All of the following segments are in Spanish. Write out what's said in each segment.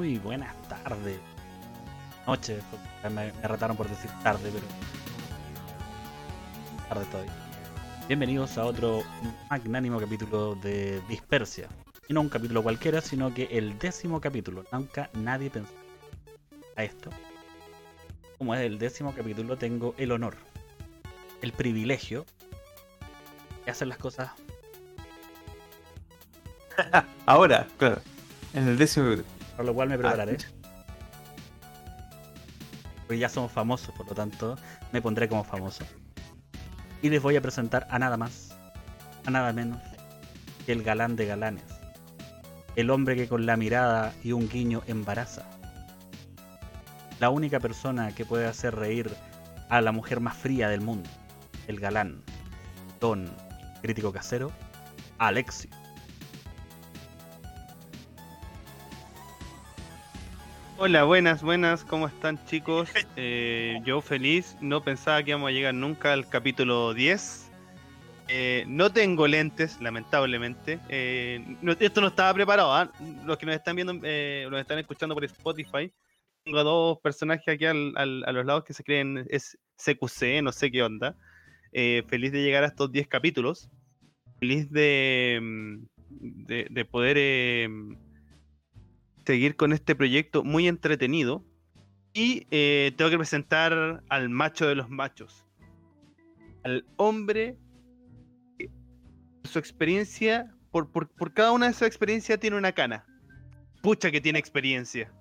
muy buenas tardes, noches. Me, me retaron por decir tarde, pero tarde todavía. Bienvenidos a otro magnánimo capítulo de Dispersia. Y no un capítulo cualquiera, sino que el décimo capítulo. Nunca nadie pensó a esto. Como es el décimo capítulo, tengo el honor, el privilegio de hacer las cosas Ahora, claro. En el décimo capítulo. Por lo cual me prepararé. Ah, Porque ya somos famosos, por lo tanto, me pondré como famoso. Y les voy a presentar a nada más, a nada menos que el galán de galanes. El hombre que con la mirada y un guiño embaraza. La única persona que puede hacer reír a la mujer más fría del mundo. El galán. Don crítico casero, Alexio. Hola, buenas, buenas, ¿cómo están chicos? Eh, yo feliz, no pensaba que íbamos a llegar nunca al capítulo 10. Eh, no tengo lentes, lamentablemente. Eh, esto no estaba preparado. ¿ah? Los que nos están viendo, nos están escuchando por Spotify. Tengo dos personajes aquí al- a los lados que se creen es CQC, no sé qué onda. Feliz de llegar a estos 10 capítulos. Feliz de, mm, de, de poder seguir con este proyecto muy entretenido. Y eh, tengo que presentar al macho de los machos. Al hombre. Su experiencia, por, por, por cada una de sus experiencias tiene una cana. Pucha que tiene experiencia.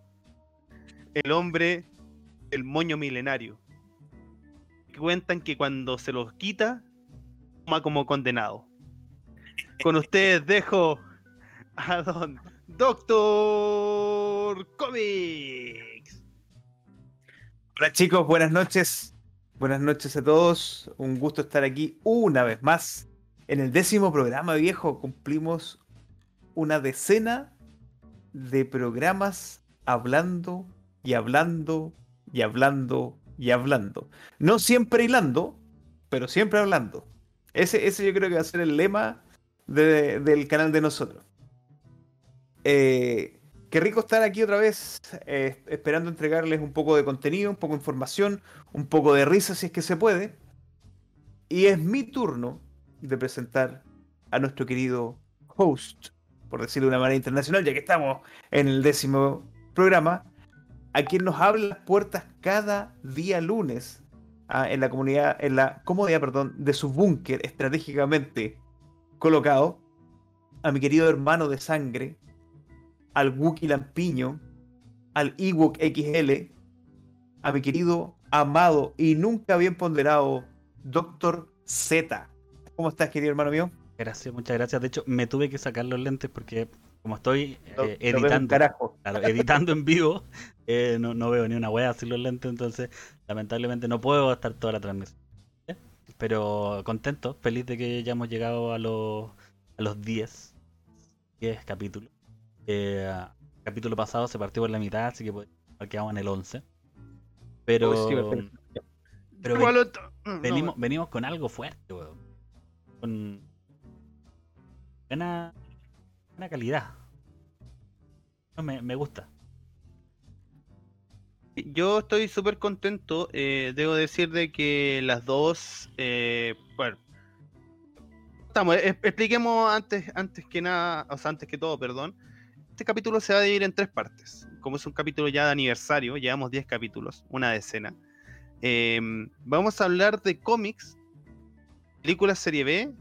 El hombre, el moño milenario. Cuentan que cuando se los quita, toma como condenado. Con ustedes dejo a Doctor Comics. Hola chicos, buenas noches. Buenas noches a todos. Un gusto estar aquí una vez más. En el décimo programa, viejo, cumplimos una decena de programas hablando y hablando y hablando y hablando. No siempre hilando, pero siempre hablando. Ese, ese yo creo que va a ser el lema de- del canal de nosotros. Eh, qué rico estar aquí otra vez, eh, esperando entregarles un poco de contenido, un poco de información, un poco de risa si es que se puede. Y es mi turno de presentar a nuestro querido host, por decirlo de una manera internacional, ya que estamos en el décimo programa, a quien nos abre las puertas cada día lunes ah, en la comunidad, en la comodidad, perdón, de su búnker estratégicamente colocado, a mi querido hermano de sangre, al Wookie Lampiño, al Ewok XL, a mi querido, amado y nunca bien ponderado Doctor Z. ¿Cómo estás, querido hermano mío? Gracias, muchas gracias. De hecho, me tuve que sacar los lentes porque como estoy eh, No- editando, claro, editando en vivo, eh, no, no veo ni una wea sin los lentes, entonces lamentablemente no puedo estar toda la transmisión. ¿eh? Pero contento, feliz de que ya hemos llegado a los, a los 10, 10 capítulos. Eh, capítulo pasado se partió por la mitad, así que quedamos en el 11. Pero, sí, pero ven- no, venimos, venimos con algo fuerte, weón. Con buena, buena calidad. Me gusta. Yo estoy súper contento. eh, debo decir de que las dos, eh, bueno, estamos, eh, expliquemos antes, antes que nada, o sea, antes que todo, perdón. Este capítulo se va a dividir en tres partes. Como es un capítulo ya de aniversario, llevamos 10 capítulos, una decena. eh, vamos a hablar de cómics, películas serie B.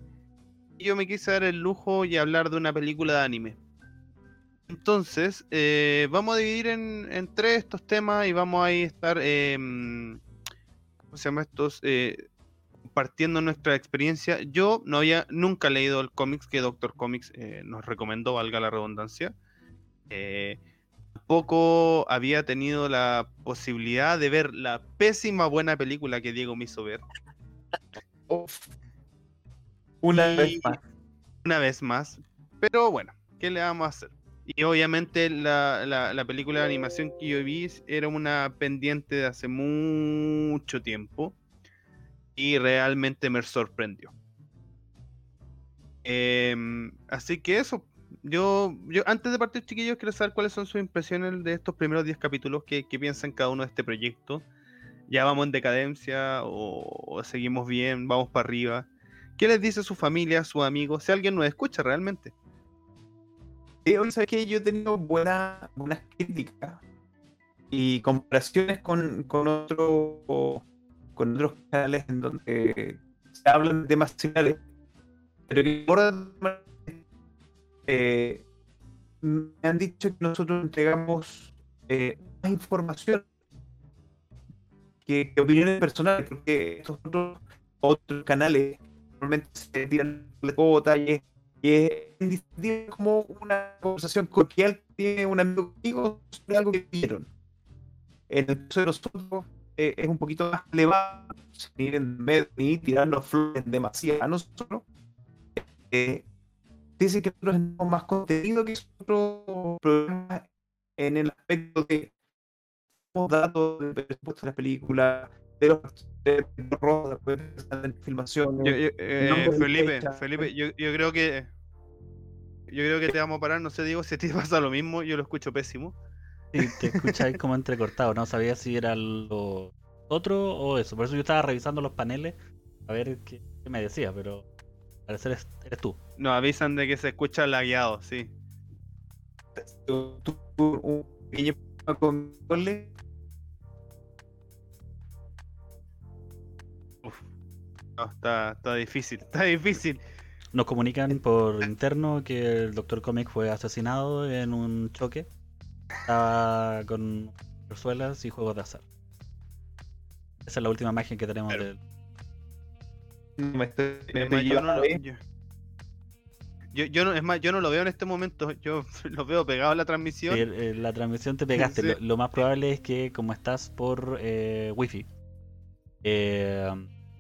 Y yo me quise dar el lujo y hablar de una película de anime. Entonces, eh, vamos a dividir en, en tres estos temas y vamos a estar, eh, ¿cómo se llama estos? Eh, compartiendo nuestra experiencia. Yo no había nunca leído el cómics que Doctor Comics eh, nos recomendó, valga la redundancia. Eh, tampoco había tenido la posibilidad de ver la pésima buena película que Diego me hizo ver. Una Y- vez más. una vez más. Pero bueno, ¿qué le vamos a hacer? Y obviamente la, la- la película de animación que yo vi era una pendiente de hace mucho tiempo. Y realmente me sorprendió. Em, así que eso. Yo, yo antes de partir, chiquillos, quiero saber cuáles son sus impresiones de estos primeros 10 capítulos, qué, qué piensan cada uno de este proyecto. ¿Ya vamos en decadencia o, o seguimos bien, vamos para arriba? ¿Qué les dice su familia, sus amigos? Si alguien nos escucha realmente. ¿sabes qué? Yo he tenido buena- buenas críticas y comparaciones con, con, otro- con otros canales en donde se hablan de temas similares, pero que abordan eh, me han dicho que nosotros entregamos eh, más información que, que opiniones personales, porque estos otros, otros canales normalmente se tiran la cota y es y es indistintible como una conversación coloquial que tiene un amigo contigo sobre algo que vieron. En el caso de nosotros eh, es un poquito más elevado, sin ir en medio ni tirarnos flores demasiado a nosotros. Eh, dice que nosotros tenemos más contenido que otros programas en el aspecto de tenemos datos del presupuesto de la película, de los de los de la filmación. Yo- yo- eh, Felipe. Felipe, yo, yo creo que yo creo que te vamos a parar, no sé, Diego, si a ti te pasa lo mismo, yo lo escucho pésimo. Sí, te escucháis como entrecortado, no sabía si era lo otro o eso. Por eso yo estaba revisando los paneles a ver qué, qué me decía, pero parecer es- eres tú. Nos avisan de que se escucha lagueado, sí. un pequeño problema con Cole, No, está, está difícil, está difícil. Nos comunican por interno que el Dr. Comic fue asesinado en un choque. Estaba con persuelas y juegos de azar. Esa es la última imagen que tenemos Claro. de él. no me estoy, me Es estoy más, yo, no lo, ¿eh? yo, yo- yo no, es más, yo no lo veo en este momento, yo lo veo pegado a la transmisión. Sí, eh, la transmisión te pegaste. Sí. Lo, lo más probable es que como estás por eh, wifi eh,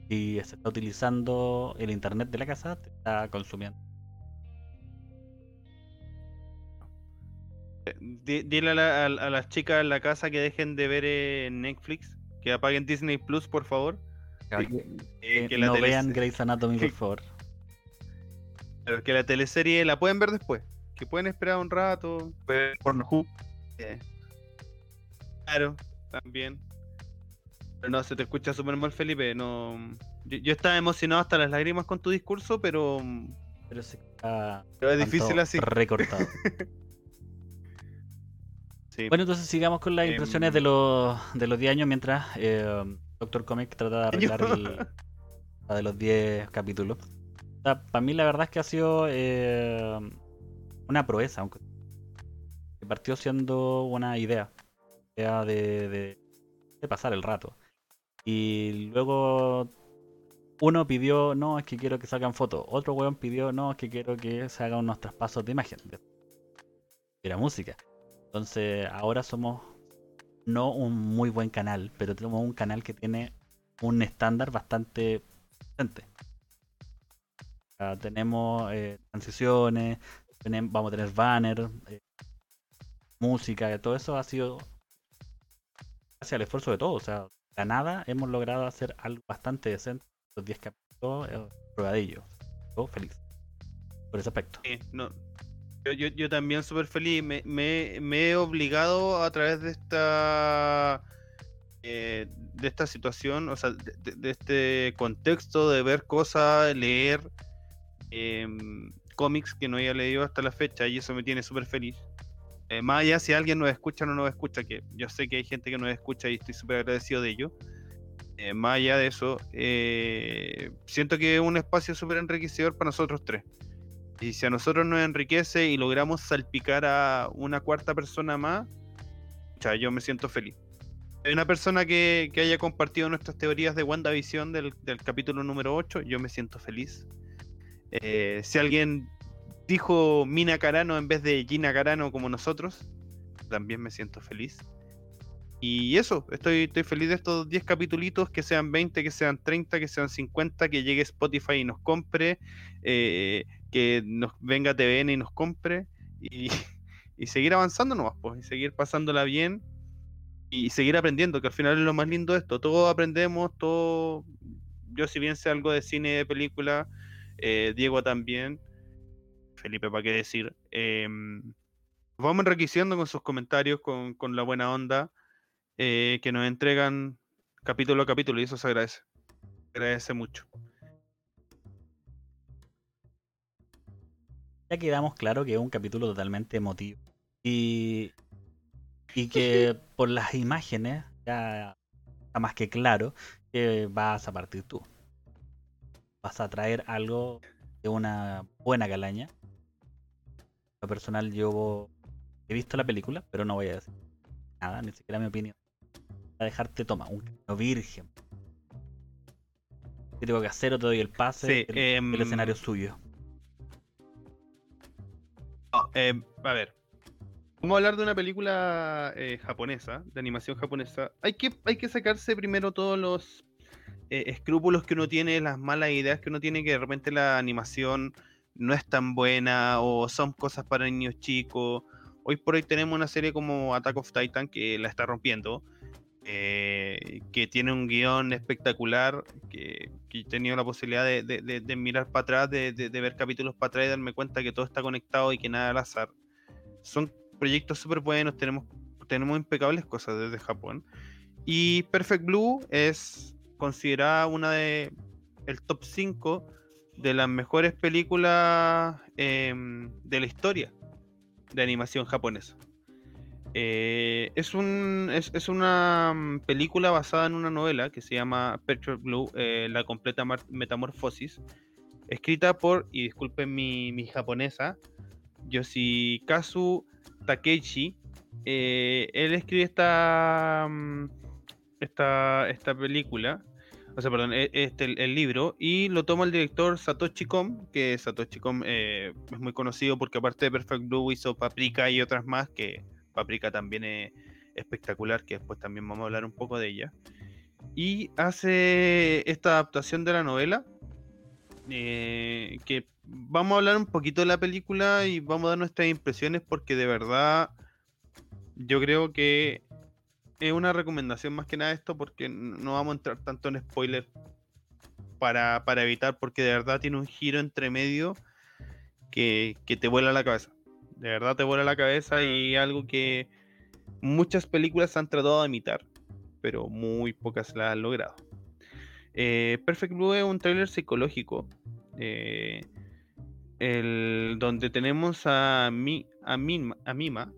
y se está utilizando el internet de la casa, te está consumiendo. Di- Dile a, la- a- a las chicas en la casa que dejen de ver eh, Netflix, que apaguen Disney Plus, por favor. Eh, Eh, que la no tele- vean Grey's Anatomy, por que- favor. Pero que la teleserie la pueden ver después. Que pueden esperar un rato. Pornhub. eh. Claro, también. Pero no, se te escucha súper mal, Felipe. No, yo, yo estaba emocionado hasta las lágrimas con tu discurso, pero, Pero se está pero es difícil así. recortado. Sí. Bueno, entonces sigamos con las Em, impresiones de los, de los 10 años mientras eh, Doctor Comic trata de arreglar el- la de los 10 capítulos. para mí la verdad es que ha sido eh, una proeza, aunque que partió siendo una idea, idea de, de- de pasar el rato. Y luego uno pidió, no, es que quiero que salgan fotos. Otro weón pidió, no, es que quiero que se hagan unos traspasos de imagen. De, de la música. Entonces ahora somos no un muy buen canal, pero tenemos un canal que tiene un estándar bastante decente. Tenemos eh, transiciones, vamos a tener banner, eh, música, todo eso ha sido gracias al esfuerzo de todos. O sea, de nada hemos logrado hacer algo bastante decente. Los 10 capítulos, eh, probadillo. Yo feliz por ese aspecto. Sí, no. Yo, también súper feliz. Me, he obligado a través de esta eh, de esta situación, o sea, de este contexto de ver cosas, leer em, cómics que no había leído hasta la fecha y eso me tiene súper feliz. Eh, más allá si alguien nos escucha o no nos escucha, que yo sé que hay gente que nos escucha y estoy súper agradecido de ello. Eh, más allá de eso, eh, siento que es un espacio súper enriquecedor para nosotros tres. Y si a nosotros nos enriquece y logramos salpicar a una cuarta persona más, ya yo me siento feliz. Hay una persona que, que haya compartido nuestras teorías de WandaVision del, del capítulo número 8, yo me siento feliz. Eh, si alguien dijo Mina Carano en vez de Gina Carano como nosotros, también me siento feliz. Y eso, estoy, estoy feliz de estos 10 capítulos, que sean 20, que sean 30, que sean 50, que llegue Spotify y nos compre, eh, que nos venga TVN y nos compre, y, y seguir avanzando nomás, pues, y seguir pasándola bien, y seguir aprendiendo, que al final es lo más lindo de esto, todos aprendemos, todo, yo si bien sé algo de cine, de película, eh, Diego también, Felipe, ¿para qué decir? Em, vamos enriqueciendo con sus comentarios, con, con la buena onda eh, que nos entregan capítulo a capítulo y eso se agradece. Agradece mucho. Ya quedamos claro que es un capítulo totalmente emotivo. Y, y que por las imágenes ya está más que claro que vas a partir tú. Vas a traer algo de una buena calaña. Lo personal yo he visto la película, pero no voy a decir nada, ni siquiera mi opinión. A dejarte, toma, un camino virgen. ¿Qué tengo que hacer o te doy el pase? Sí, el, em, el escenario es suyo. No, eh, a ver. Vamos a hablar de una película eh, japonesa, de animación japonesa. Hay que, hay que sacarse primero todos los eh, escrúpulos que uno tiene, las malas ideas que uno tiene, que de repente la animación no es tan buena o son cosas para niños chicos. Hoy por hoy tenemos una serie como Attack of Titan que la está rompiendo, eh, que tiene un guion espectacular, que, he tenido la posibilidad de, mirar para atrás, de ver capítulos para atrás y darme cuenta que todo está conectado y que nada al azar. Son proyectos súper buenos, tenemos, tenemos impecables cosas desde Japón. Y Perfect Blue es considerada una de el top 5 de las mejores películas em, de la historia de animación japonesa. Eh, es, un, es, es una mm, película basada en una novela que se llama Perfect Blue, eh, la completa metamorfosis, escrita por, y disculpen mi, mi japonesa, Yoshikazu Takeichi. Eh, él escribe esta, mm, esta, esta película, o sea, perdón, e- este, el, el libro, y lo toma el director Satoshi Kon, que Satoshi Kon eh, es muy conocido porque aparte de Perfect Blue hizo Paprika y otras más, que Paprika también es espectacular, que después también vamos a hablar un poco de ella. Y hace esta adaptación de la novela, eh, que vamos a hablar un poquito de la película y vamos a dar nuestras impresiones porque de verdad yo creo que es una recomendación más que nada esto porque no vamos a entrar tanto en spoiler para, para evitar porque de verdad tiene un giro entre medio que, que te vuela la cabeza. De verdad te vuela la cabeza y algo que muchas películas han tratado de imitar, pero muy pocas la han logrado. Eh, Perfect Blue es un tráiler psicológico eh, el, donde tenemos a, Mi, a, Mima,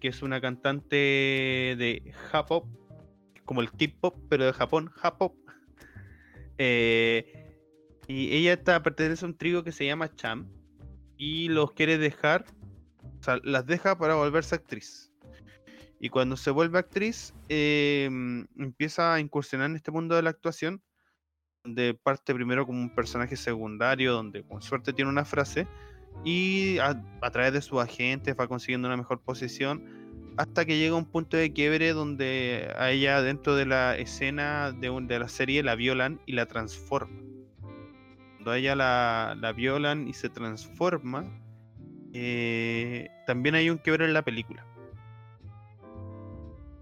que es una cantante de J-pop, como el K-pop, pero de Japón, J-pop. Eh, y ella está, pertenece a un trío que se llama Cham y los quiere dejar, las deja para volverse actriz. Y cuando se vuelve actriz, eh, empieza a incursionar en este mundo de la actuación, donde parte primero como un personaje secundario, donde con suerte tiene una frase, y a, través de sus agentes va consiguiendo una mejor posición, hasta que llega un punto de quiebre donde a ella dentro de la escena de, un- de la serie la violan y la transforman. Cuando a ella la, la violan y se transforma, eh, también hay un quiebre en la película.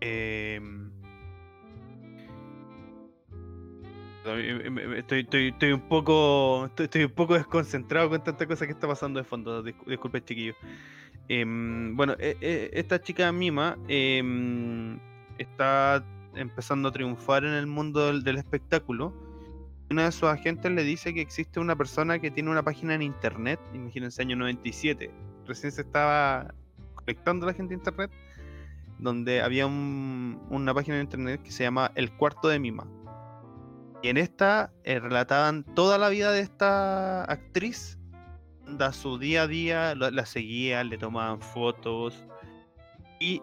Em, Estoy, un poco estoy, un poco desconcentrado con tanta cosa que está pasando de fondo. Discu- Disculpe, chiquillo. Em, bueno, e- e- esta chica Mima em, está empezando a triunfar en el mundo del espectáculo. Una de sus agentes le dice que existe una persona que tiene una página en internet, imagínense año 97, recién se estaba conectando la gente a internet, donde había un- una página en internet que se llama El Cuarto de Mima. Y en esta eh, relataban toda la vida de esta actriz, da su día a día, la seguían, le tomaban fotos. Y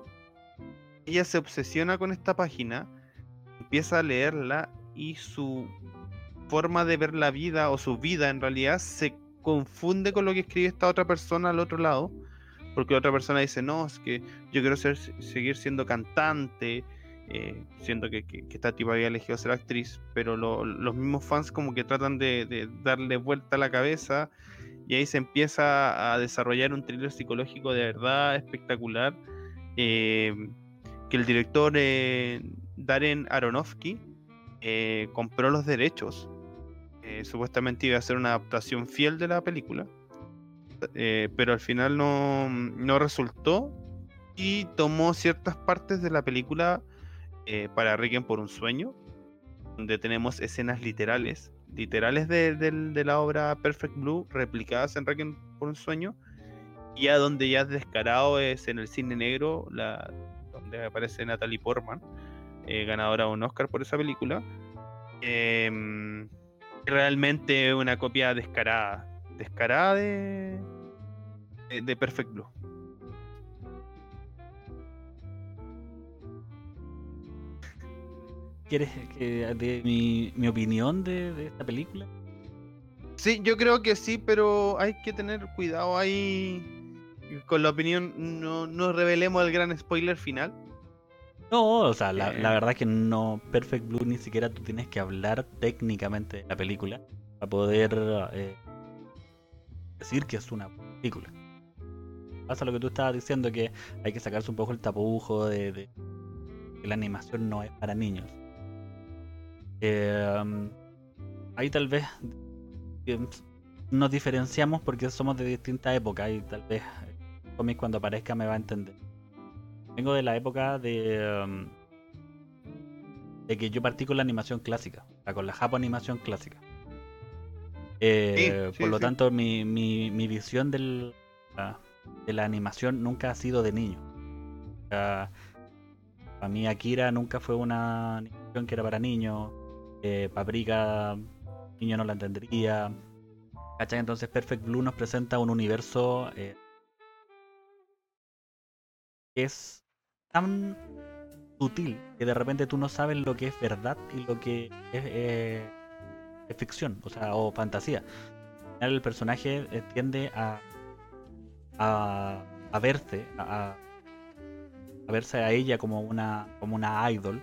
ella se obsesiona con esta página, empieza a leerla y su forma de ver la vida o su vida en realidad se confunde con lo que escribe esta otra persona al otro lado. Porque otra persona dice, no, es que yo quiero ser, seguir siendo cantante, eh, siendo que, que- que esta tipa había elegido ser actriz, pero lo- los mismos fans como que tratan de, de darle vuelta a la cabeza y ahí se empieza a desarrollar un thriller psicológico de verdad espectacular eh, que el director eh, Darren Aronofsky eh, compró los derechos. Eh, supuestamente iba a ser una adaptación fiel de la película. eh, pero al final no, no resultó y tomó ciertas partes de la película eh, para Requiem por un sueño, donde tenemos escenas literales, literales de, la obra Perfect Blue, replicadas en Requiem por un sueño, y a donde ya es descarado es en el cine negro, donde aparece Natalie Portman, ganadora de un Oscar por esa película. Em, realmente una copia descarada, descarada de, de, de Perfect Blue. ¿Quieres que de mi, mi opinión de, de esta película? Sí, yo creo que sí, pero hay que tener cuidado ahí con la opinión. No, no revelemos el gran spoiler final. No, o sea, la, la Eh. verdad que no, Perfect Blue ni siquiera tú tienes que hablar técnicamente de la película para poder eh, decir que es una película. Pasa lo que tú estabas diciendo, que hay que sacarse un poco el tapujo de, de que la animación no es para niños. Eh, ahí tal vez nos diferenciamos porque somos de distintas épocas y tal vez el cómic cuando aparezca me va a entender. Vengo de la época de, um, de que yo partí con la animación clásica, o sea, con la Japo animación clásica. Eh, Sí, sí, por lo sí. tanto, mi, mi, mi visión del, ah, de la animación nunca ha sido de niño. O sea, para mí Akira nunca fue una animación que era para niños. Eh, Paprika, niño no la entendería. ¿Cachai? Entonces Perfect Blue nos presenta un universo eh, que es tan sutil que de repente tú no sabes lo que es verdad y lo que es, eh, ficción, o sea, o fantasía. El personaje eh, tiende a, a, a verse, a verse a ella como una, como una idol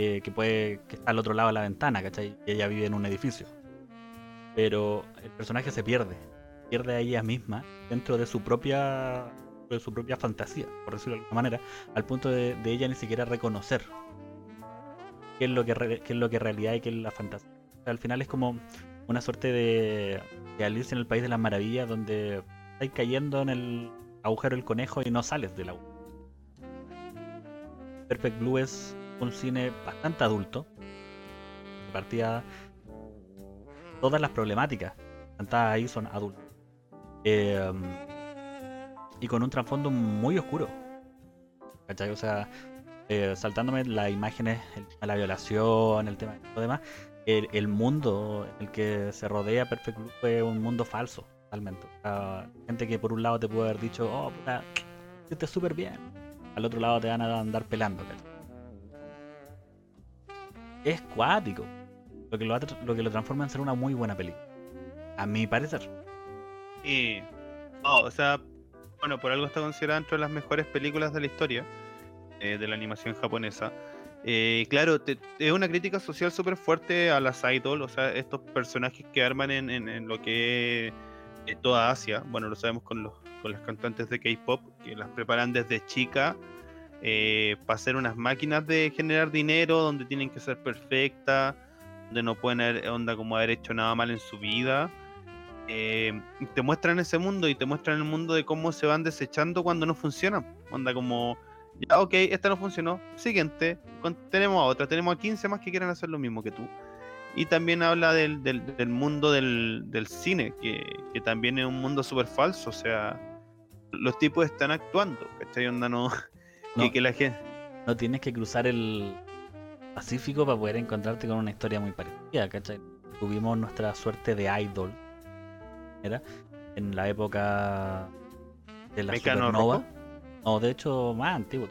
eh, que puede que está al otro lado de la ventana, ¿cachai? Y ella vive en un edificio. Pero el personaje se pierde, pierde a ella misma dentro de su propia de su propia fantasía, por decirlo de alguna manera, al punto de, de ella ni siquiera reconocer qué es lo que qué es lo que realidad y qué es la fantasía. Al final es como una suerte de, de Alicia en el País de las Maravillas donde estás cayendo en el agujero del conejo y no sales del agujero. Perfect Blue es un cine bastante adulto. Partida, todas las problemáticas plantadas ahí son adultas. Eh, y con un trasfondo muy oscuro. ¿Cachai? O sea, eh, saltándome las imágenes, el tema de la violación, el tema de todo demás, el, mundo en el que se rodea Perfect Blue fue un mundo falso, totalmente. O sea, gente que por un lado te puede haber dicho, oh, puta, hiciste súper bien. Al otro lado te van a andar pelando, ¿cachai? Es cuático. Lo que lo, transforma en ser una muy buena película. A mi parecer. Y. no, o sea, bueno, por algo está considerada entre las mejores películas de la historia eh, de la animación japonesa. Eh, claro, te- es una crítica social súper fuerte a las idol, o sea, estos personajes que arman en, lo que es eh, toda Asia. Bueno, lo sabemos con, los, con las cantantes de K-pop, que las preparan desde chica eh, para ser unas máquinas de generar dinero, donde tienen que ser perfectas, donde no pueden haber, onda como haber hecho nada mal en su vida eh, te muestran ese mundo y te muestran el mundo de cómo se van desechando cuando no funcionan. Onda como, ya, ok, esta no funcionó, siguiente, con- tenemos a otra, tenemos a 15 más que quieren hacer lo mismo que tú. Y también habla del, del- del mundo del, del cine, que, que también es un mundo súper falso, o sea, los tipos están actuando, ¿cachai? Onda no... No. Que, que la gente... No tienes que cruzar el Pacífico para poder encontrarte con una historia muy parecida, ¿cachai? Tuvimos nuestra suerte de idol, ¿era? En la época de la ¿Mecano supernova. Rojo? No, de hecho, más antiguo.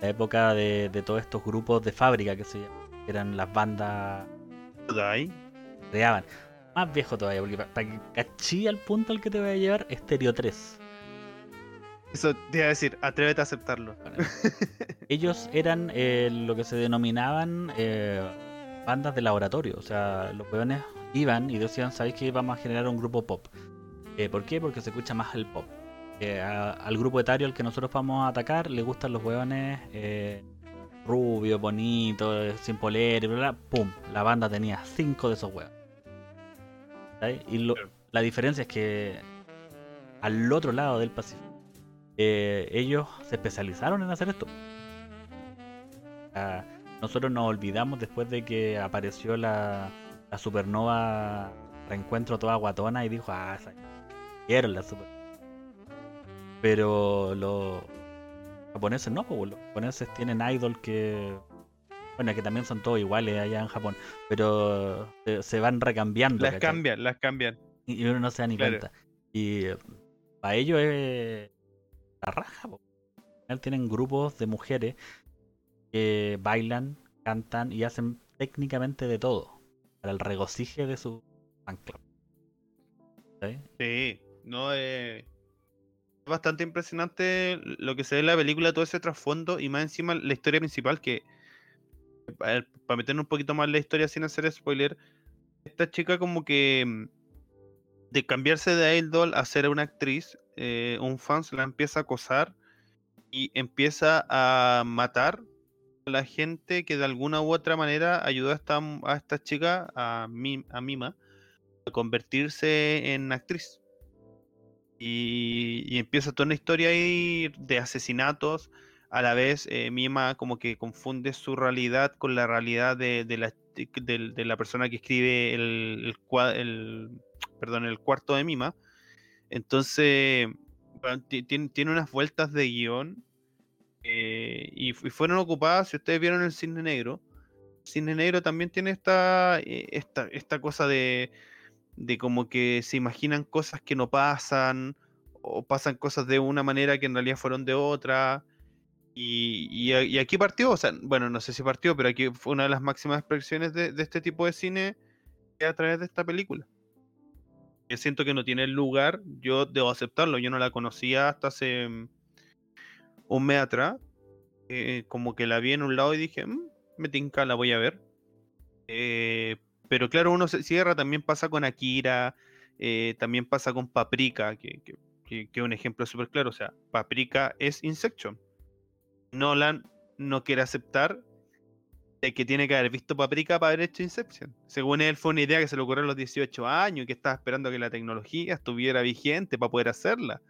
La época de, de todos estos grupos de fábrica que se llaman, eran las bandas ahí. que creaban. Más viejo todavía, porque para que cachí al punto al que te voy a llevar, Stereo 3. Eso te iba a decir, atrévete a aceptarlo. Bueno, ellos eran eh, lo que se denominaban eh, bandas de laboratorio. O sea, los weones iban y decían, ¿sabéis que vamos a generar un grupo pop? Eh, ¿Por qué? Porque se escucha más el pop. Eh, a- al grupo etario al que nosotros vamos a atacar le gustan los weones eh, rubios, bonitos, sin polera, y bla, bla, ¡pum! La banda tenía cinco de esos weones. ¿Sabes? Y lo- la diferencia es que al otro lado del Pacífico. Eh, ellos se especializaron en hacer esto. Ah, nosotros nos olvidamos después de que apareció la, la supernova reencuentro toda guatona y dijo, ah, quiero la supernova. Pero los japoneses no, pues los japoneses tienen idol que bueno, que también son todos iguales allá en Japón, pero se, van recambiando. Las cambian, las cambian. Y uno no se da ni cuenta. Y eh, para ellos es la raja. Al tienen grupos de mujeres que bailan, cantan y hacen técnicamente de todo para el regocijo de su fan club. ¿Sí? no es bastante impresionante lo que se ve en la película, todo ese trasfondo y más encima la historia principal que para meternos un poquito más la historia sin hacer spoiler, esta chica como que mm, de cambiarse de idol a ser una actriz, eh, un fan se la empieza a acosar y empieza a matar la gente que de alguna u otra manera ayudó a esta, a esta chica, a, a Mima, a convertirse en actriz. Y, empieza toda una historia ahí de asesinatos, a la vez eh, Mima como que confunde su realidad con la realidad de, la, de, la, persona que escribe el, el, perdón, el cuarto de Mima. Entonces, tiene, unas vueltas de guion eh, y, fueron ocupadas, si ustedes vieron el cine negro, cine negro también tiene esta, eh, esta, esta cosa de, de como que se imaginan cosas que no pasan o pasan cosas de una manera que en realidad fueron de otra. Y, aquí partió, o sea, bueno, no sé si partió, pero aquí fue una de las máximas expresiones de, este tipo de cine a través de esta película. Yo siento que no tiene lugar, yo debo aceptarlo, yo no la conocía hasta hace un mes atrás, eh, como que la vi en un lado y dije, mm, me tinca, la voy a ver. Eh, pero claro, uno se cierra, también pasa con Akira, eh, también pasa con Paprika, que, que, que un ejemplo súper claro, o sea, Paprika es Insection Nolan no quiere aceptar de que tiene que haber visto Paprika para haber hecho Inception. Según él, fue una idea que se le ocurrió a los 18 años y que estaba esperando que la tecnología estuviera vigente para poder hacerla.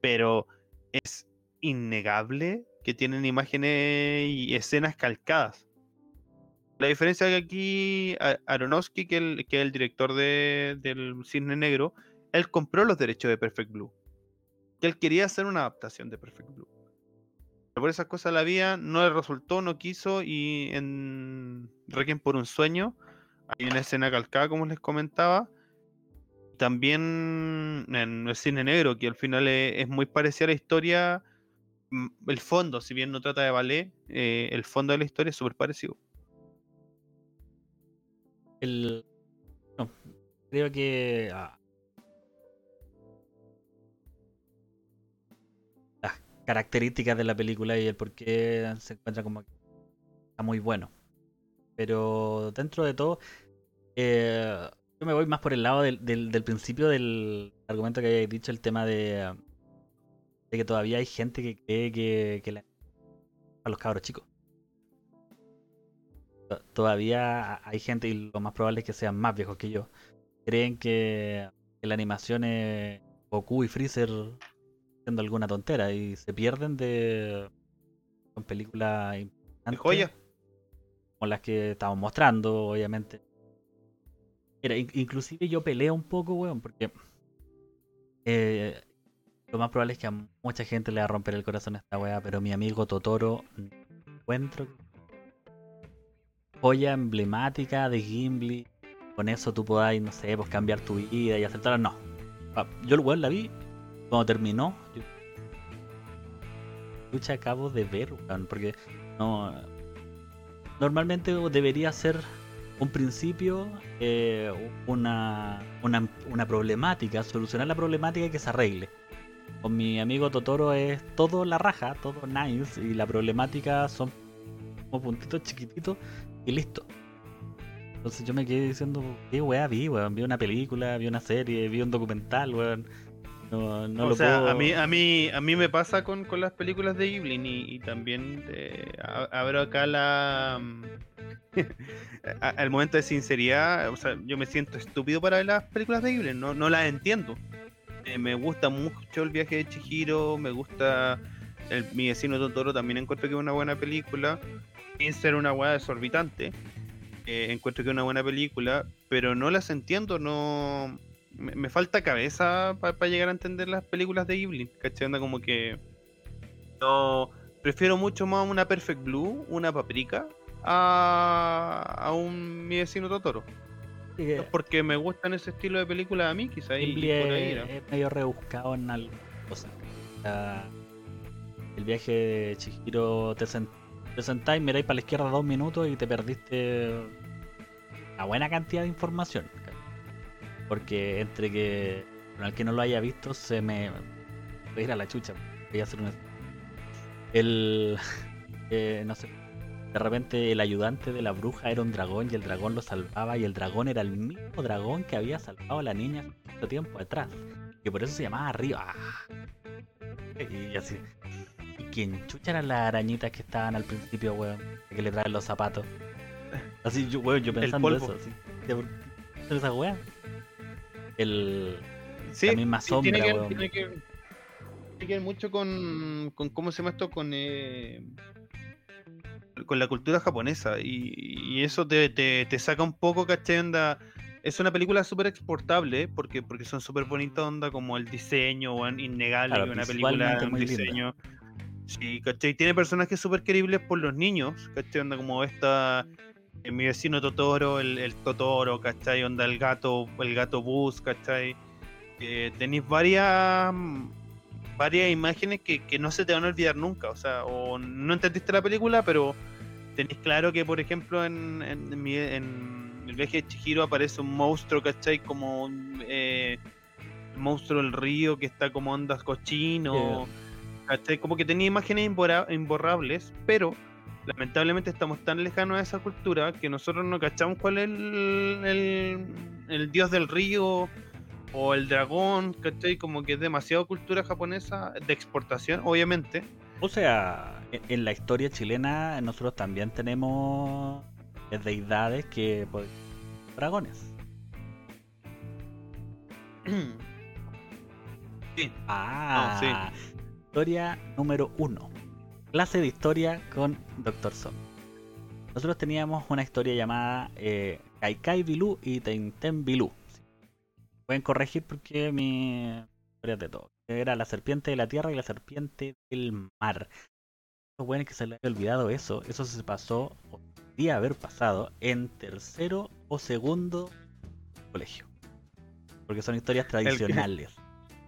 Pero es innegable que tienen imágenes y escenas calcadas. La diferencia es que aquí Aronofsky, que, es el director del Cisne Negro, él compró los derechos de Perfect Blue. Él quería hacer una adaptación de Perfect Blue por esas cosas la vida no le resultó, no quiso y en Requiem por un sueño hay una escena calcada como les comentaba. También en el cine negro, que al final es, muy parecida a la historia, el fondo, si bien no trata de ballet, eh, el fondo de la historia es súper parecido. El... creo que ah, características de la película y el por qué se encuentra como está muy bueno. Pero dentro de todo, eh, yo me voy más por el lado del, del, principio del argumento que habéis dicho, el tema de, de, que todavía hay gente que cree que, que a los cabros chicos. Todavía hay gente, y lo más probable es que sean más viejos que yo, creen que, que la animación es Goku y Freezer haciendo alguna tontera y se pierden de con películas importantes. joya? Como las que estamos mostrando, obviamente. Mira, inclusive yo peleo un poco, weón, porque eh, lo más probable es que a mucha gente le va a romper el corazón a esta weá, pero mi amigo Totoro encuentro joya emblemática de Gimli. Con eso tú podáis, no sé, pues cambiar tu vida y aceptarla. No. Yo el weón la vi cuando terminó, yo acabo de ver, porque no. Normalmente debería ser un principio, eh, una, una, problemática, solucionar la problemática y que se arregle. Con mi amigo Totoro es todo la raja, todo nice, y la problemática son como puntitos chiquititos y listo. Entonces yo me quedé diciendo, ¿qué weá vi, weón? Vi una película, vi una serie, vi un documental, weón. No, o sea, a, mí, a, mí, a mí me pasa con, las películas de Ghibli y, también eh, abro acá la... al momento de sinceridad, o sea, yo me siento estúpido para ver las películas de Ghibli, no, no las entiendo. Eh, me gusta mucho el viaje de Chihiro, me gusta el, mi vecino Totoro, también encuentro que es una buena película, sin ser una weá desorbitante. Eh, encuentro que es una buena película, pero no las entiendo, no me, falta cabeza para llegar a entender las películas de Ghibli, ¿cachai? Como que no prefiero mucho más una Perfect Blue, una Paprika a, a un mi vecino Totoro. Es porque me gustan ese estilo de película a mí, quizá y, Ghibli y por ahí es, era. es medio rebuscado en algunas cosas. La- el viaje de Chihiro te, sent- te sentáis, miráis para la izquierda dos minutos y te perdiste una buena cantidad de información. Porque entre que bueno, al que no lo haya visto se me voy a ir a la chucha. Voy a hacer un el eh, no sé de repente el ayudante de la bruja era un dragón y el dragón lo salvaba y el dragón era el mismo dragón que había salvado a la niña hace mucho tiempo atrás. Que por eso se llamaba Río. Ah. Y así. ¿Y quién chucha eran las arañitas que estaban al principio, weón? Que le traen los zapatos. Así yo, weón, yo pensando polvo. eso, así. ¿De esas weas? El. Sí, la misma sí, tiene, sombra, que, weón. tiene que tiene que ver mucho con, con cómo se llama esto con eh, con la cultura japonesa y, y eso te, te, te saca un poco ¿cachai? onda es una película súper exportable porque porque son súper bonitas onda como el diseño weón, innegable Claro, que una película un diseño sí ¿cachai? tiene personajes súper queribles por los niños ¿cachai? onda como esta eh, mi vecino Totoro el, el Totoro ¿cachai? onda el gato el gato Bus ¿cachai? eh, tenéis varias varias imágenes que, que no se te van a olvidar nunca. O sea, o no entendiste la película, pero tenéis claro que, por ejemplo, en, en, mi- en el viaje de Chihiro aparece un monstruo, ¿cachai? Como eh, el monstruo del río que está como ondas cochino. ¿cachai? Como que tenía imágenes imborrables, pero lamentablemente estamos tan lejanos a esa cultura que nosotros no cachamos cuál es el, el, el dios del río o el dragón, ¿cachai? Como que es demasiado cultura japonesa de exportación, obviamente. O sea, en- en la historia chilena nosotros también tenemos deidades que. pues, dragones. sí, Ah, historia número uno. Clase de historia con Dr. Son. Nosotros teníamos una historia llamada eh, Kaikai Bilú y Tenten Bilú. Pueden corregir porque mi historia es de todo. Era la serpiente de la tierra y la serpiente del mar. Lo bueno es que se le había olvidado eso. Eso se pasó, o podría haber pasado, en tercero o segundo colegio. Porque son historias tradicionales.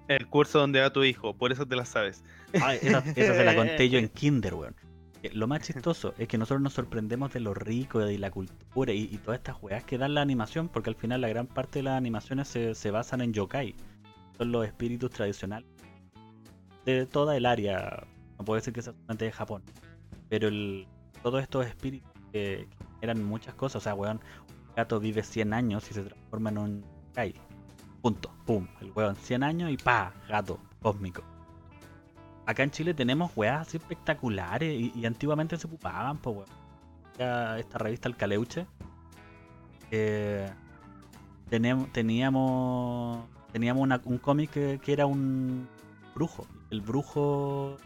el curso donde va tu hijo, por eso te la sabes. Ay, esa, esa se la conté yo en Kinder, weón. Eh, Lo más chistoso es que nosotros nos sorprendemos de lo rico y de la cultura y, y todas estas weas que dan la animación, porque al final la gran parte de las animaciones se, se basan en yokai. Son los espíritus tradicionales de toda el área. No puedo decir que sea solamente de Japón. Pero el, todos estos espíritus que, que eran muchas cosas. O sea, weón, un gato vive 100 años y se transforma en un yokai. Punto. Pum. El weón 100 años y pa, gato cósmico. Acá en Chile tenemos weas así espectaculares y, antiguamente se ocupaban, pues weón. Esta revista El Caleuche. eh, teníamos teníamos una- un cómic que era un brujo. El brujo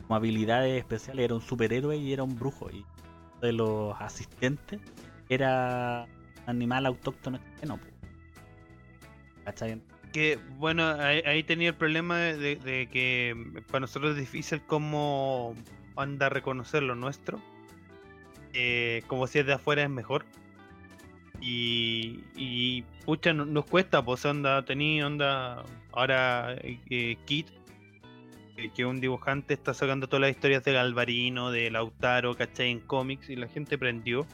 como habilidades especiales era un superhéroe y era un brujo. Y uno de los asistentes era animal autóctono chileno. ¿Cachai? Que bueno, ahí, tenía el problema de que para nosotros es difícil como anda a reconocer lo nuestro. Eh, como si es de afuera es mejor. Y, y pucha, no- nos cuesta, pues onda, tenía onda. Ahora eh, Kit, eh, que un dibujante está sacando todas las historias de Galvarino, de Lautaro, ¿cachai? En cómics y la gente prendió.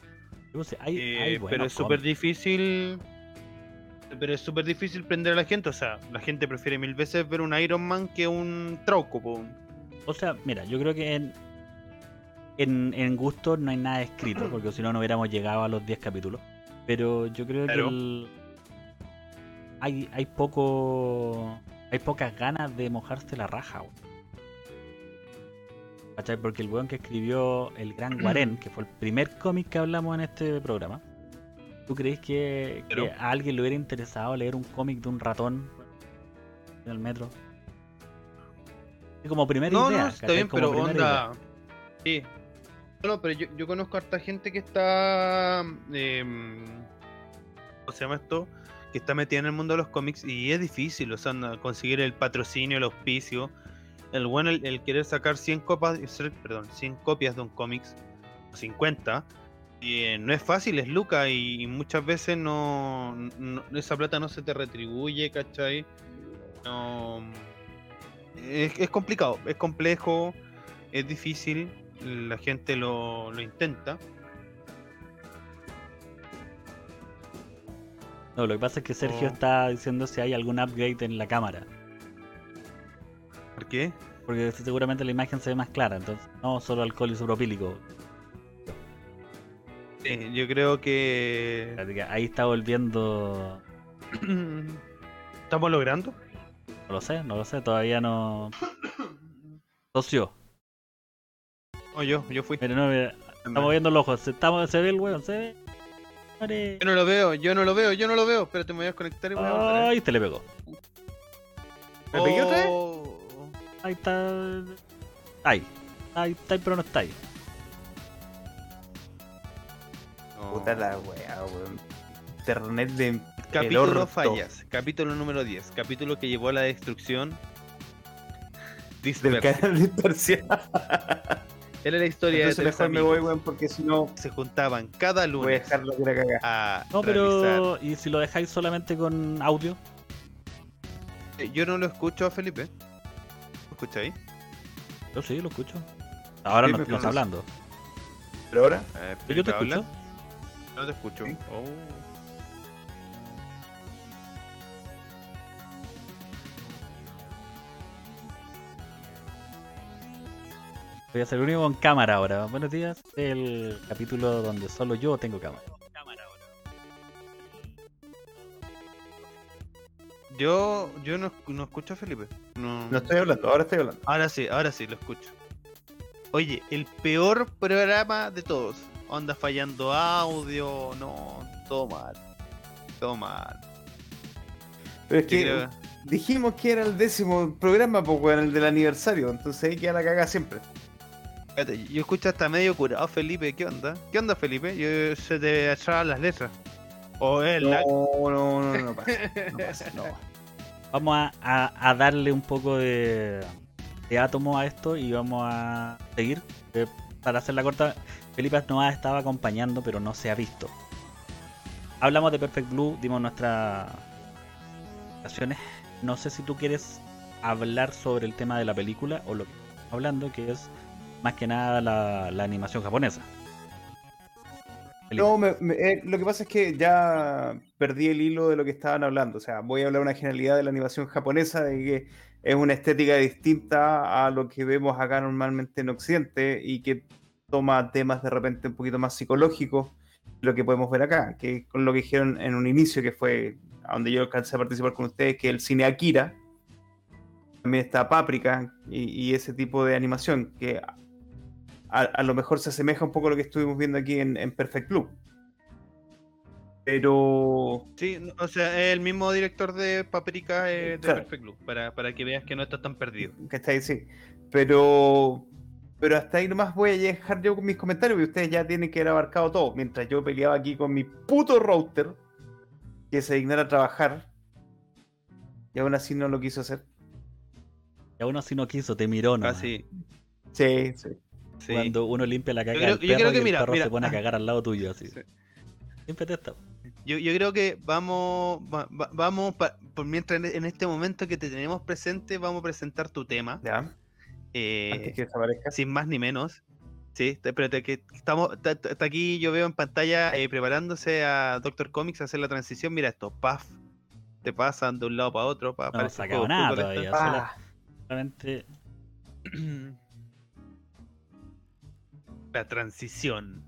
Yo sé, hay- Eh, hay pero es súper difícil. Pero es súper difícil prender a la gente. O sea, la gente prefiere mil veces ver un Iron Man que un Trauco. po. O sea, mira, yo creo que en, en, en gusto no hay nada escrito, porque si no, no hubiéramos llegado a los 10 capítulos. Pero yo creo que el- hay, hay poco. Hay pocas ganas de mojarse la raja. Porque el weón que escribió El Gran Guarén, que fue el primer cómic que hablamos en este programa, ¿tú crees que, a alguien le hubiera interesado leer un cómic de un ratón en el metro. Como primera No, idea. no, está bien, pero onda. Sí. No, pero yo, conozco a harta gente que está. em, ¿Cómo se llama esto? Que está metida en el mundo de los cómics y es difícil, o sea, conseguir el patrocinio, el auspicio. El bueno, el, querer sacar 100 copas, perdón, 100 copias de un cómics, o 50, y, eh, no es fácil, es Luca y, muchas veces no, esa plata no se te retribuye, ¿cachai? No, es complicado, es complejo, es difícil, la gente lo, lo intenta. No, lo que pasa es que Sergio Oh. está diciendo si hay algún upgrade en la cámara. ¿Por qué? Porque seguramente la imagen se ve más clara. Entonces, no solo alcohol isopropílico. Sí, yo creo que ahí está volviendo. estamos logrando. No lo sé, no lo sé. Todavía no. Socio. O yo, yo fui. Mira, no, mira, estamos viendo los ojos. Estamos, se ve el weón, se ve. Yo no lo veo, yo no lo veo, yo no lo veo. Espérate, me voy a desconectar y voy a volver. ¿eh? Ay, te le pegó. ¿Me pegué otra vez? Oh. Ahí está. Ahí. Ahí está, pero no está ahí. No. Puta la weá, weón. Internet de. Capítulo orto. fallas, capítulo número 10, capítulo que llevó a la destrucción. Del Dispersa. canal dispersión. Era la historia Entonces de mejor me voy, weón, porque si no Se juntaban cada voy a lunes dejar la cagada. a No, realizar- pero. ¿Y si lo dejáis solamente con audio? Eh, Yo no lo escucho a Felipe. ¿Lo escucháis? Yo sí, lo escucho. Ahora no conoce. hablando. Pero ahora, Eh, Pero yo te escucho. No te escucho. Sí. Oh. Voy a ser el único con cámara ahora. Buenos días. El capítulo donde solo yo tengo cámara. Yo, yo no, no escucho a Felipe. No. no estoy hablando, ahora estoy hablando. Ahora sí, ahora sí lo escucho. Oye, el peor programa de todos. Onda fallando audio, no, todo mal. Todo mal. Pero es que creo- dijimos que era el décimo programa, pues, weón, el del aniversario. Entonces ahí queda la cagada siempre. Espérate, yo escucho hasta medio curado, Felipe. ¿Qué onda? ¿Qué onda, Felipe? Yo se te echaban las letras. O el No, no, no, no pasa. No pasa, no. Vamos a, a- a darle un poco de, de átomo a esto y vamos a seguir. Eh, para hacer la corta, Felipe nos estaba acompañando, pero no se ha visto. Hablamos de Perfect Blue, dimos nuestras acciones. No sé si tú quieres hablar sobre el tema de la película o lo que estamos hablando, que es más que nada la, animación japonesa. No, me- me- eh, lo que pasa es que ya perdí el hilo de lo que estaban hablando. O sea, voy a hablar una generalidad de la animación japonesa, de que es una estética distinta a lo que vemos acá normalmente en Occidente y que toma temas de repente un poquito más psicológicos, lo que podemos ver acá, que con lo que dijeron en un inicio, que fue a donde yo alcancé a participar con ustedes, que el cine Akira, también está Paprika y, y ese tipo de animación, que a, a lo mejor se asemeja un poco a lo que estuvimos viendo aquí en, en Perfect Blue. Pero Sí, o sea, es el mismo director de Paprika eh, de Claro. Perfect Blue, para, para que veas que no estás tan perdido. ¿Cachai? Sí. Pero, pero hasta ahí nomás voy a dejar yo con mis comentarios, porque ustedes ya tienen que haber abarcado todo. Mientras yo peleaba aquí con mi puto router, que se dignara a trabajar, y aún así no lo quiso hacer. Y aún así no quiso, te miró, ¿no? Casi. Sí, sí. Ah, Sí. Cuando uno limpia la caca creo- del yo perro creo que y el mira, perro mira. se pone a cagar al lado tuyo, así. Sí. Siempre te está. Yo, yo creo que vamos, va- va- vamos pa- por mientras en- este momento que te tenemos presente, vamos a presentar tu tema. Ya. eh, Antes que desaparezca. sin más ni menos. Sí, te- espérate, que estamos, está aquí yo veo en pantalla eh, preparándose a Doctor Comics a hacer la transición. Mira esto, paf, te pasan de un lado para otro. Pa, No sacado de nada todavía. Ah, solamente La transición.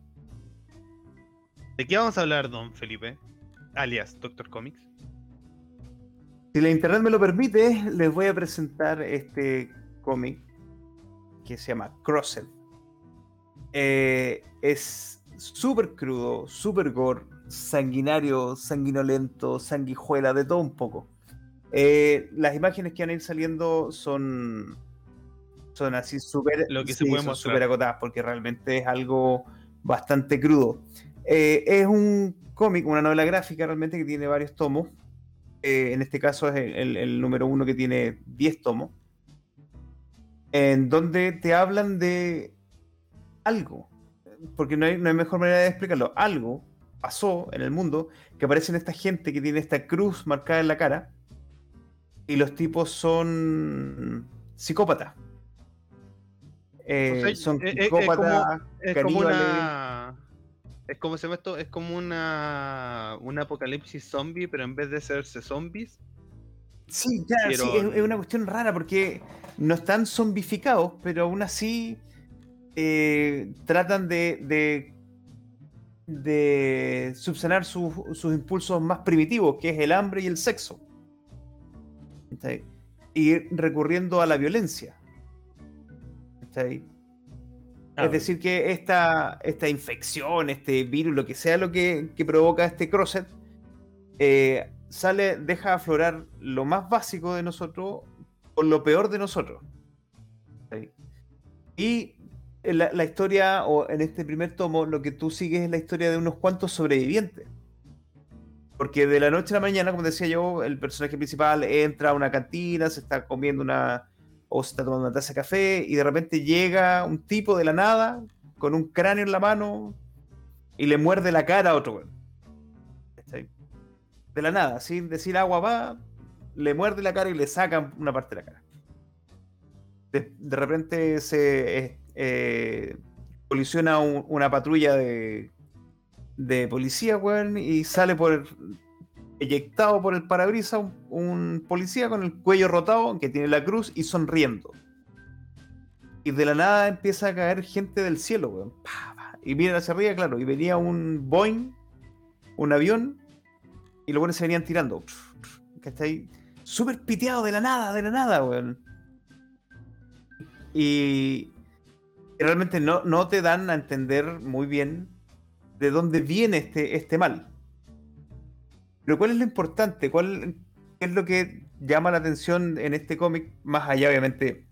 ¿De qué vamos a hablar, don Felipe? Alias Doctor Comics. si la internet me lo permite, les voy a presentar este cómic que se llama Crossed. Eh, es súper crudo, súper gore, sanguinario, sanguinolento, sanguijuela, de todo un poco. Eh, las imágenes que van a ir saliendo son son así súper Lo que se sí, puede son mostrar. súper acotadas porque realmente es algo bastante crudo. Eh, es un cómic, una novela gráfica realmente que tiene varios tomos. Eh, en este caso es el, número uno que tiene 10 tomos. En donde te hablan de algo. Porque no hay, no hay mejor manera de explicarlo. Algo pasó en el mundo que aparecen esta gente que tiene esta cruz marcada en la cara. Y los tipos son psicópatas. Eh, son es- es- es psicópatas. Es como caníbales. una. Es como se llama esto, es como una un apocalipsis zombie, pero en vez de hacerse zombies, Sí, ya, sí, es, es una cuestión rara porque no están zombificados, pero aún así eh, tratan de, de, de subsanar sus, sus impulsos más primitivos, que es el hambre y el sexo. Y recurriendo a la violencia. Es decir, que esta, esta infección, este virus, lo que sea lo que, que provoca este crosset, eh, sale, deja aflorar lo más básico de nosotros con lo peor de nosotros. ¿Sí? Y la, la historia, o en este primer tomo, lo que tú sigues es la historia de unos cuantos sobrevivientes. Porque de la noche a la mañana, como decía yo, el personaje principal entra a una cantina, se está comiendo una. O se está tomando una taza de café, y de repente llega un tipo de la nada, con un cráneo en la mano, y le muerde la cara a otro weón. De la nada, sin decir agua va, le muerde la cara y le sacan una parte de la cara. De, repente se eh, eh, colisiona un- una patrulla de, de policía, weón, y sale por eyectado por el parabrisas un, policía con el cuello rotado que tiene la cruz y sonriendo. Y de la nada empieza a caer gente del cielo, weón. Y miran hacia arriba, claro, y venía un Boeing, un avión, y los buenos se venían tirando. Ahí súper piteado de la nada, de la nada, weón. Y realmente no, no te dan a entender muy bien de dónde viene este, este mal. Pero ¿cuál es lo importante? ¿Cuál es lo que llama la atención en este cómic? Más allá, obviamente,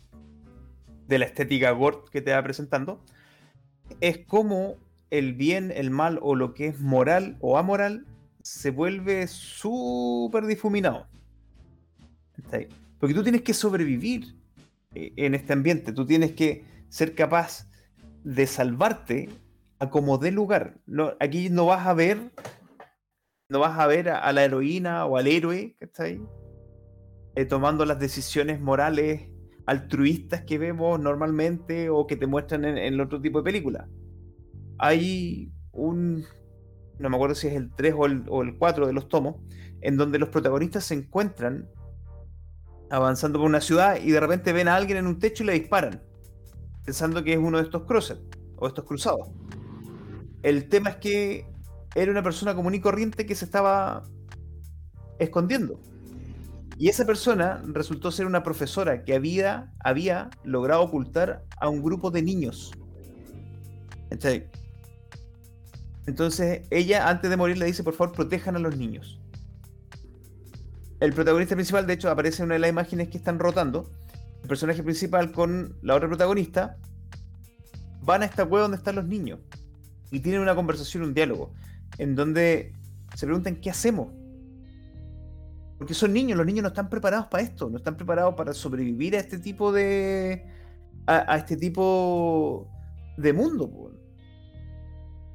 de la estética gore que te va presentando. Es cómo el bien, el mal o lo que es moral o amoral se vuelve súper difuminado. Porque tú tienes que sobrevivir eh, en este ambiente. Tú tienes que ser capaz de salvarte a como dé lugar. Aquí no vas a ver, no vas a ver a, la heroína o al héroe, ¿cachai? Eh, tomando las decisiones morales altruistas que vemos normalmente o que te muestran en, el otro tipo de películas. Hay un, no me acuerdo si es el 3 o el, o el 4 de los tomos, en donde los protagonistas se encuentran avanzando por una ciudad y de repente ven a alguien en un techo y le disparan, pensando que es uno de estos cruces o estos cruzados. El tema es que era una persona común y corriente que se estaba escondiendo. Y esa persona resultó ser una profesora que había, había logrado ocultar a un grupo de niños. Entonces ella antes de morir le dice, por favor, protejan a los niños. El protagonista principal, de hecho, aparece en una de las imágenes que están rotando. El personaje principal con la otra protagonista van a esta cueva donde están los niños y tienen una conversación, un diálogo, en donde se preguntan qué hacemos. Porque son niños, los niños no están preparados para esto, no están preparados para sobrevivir a este tipo de. a, a este tipo de mundo. po.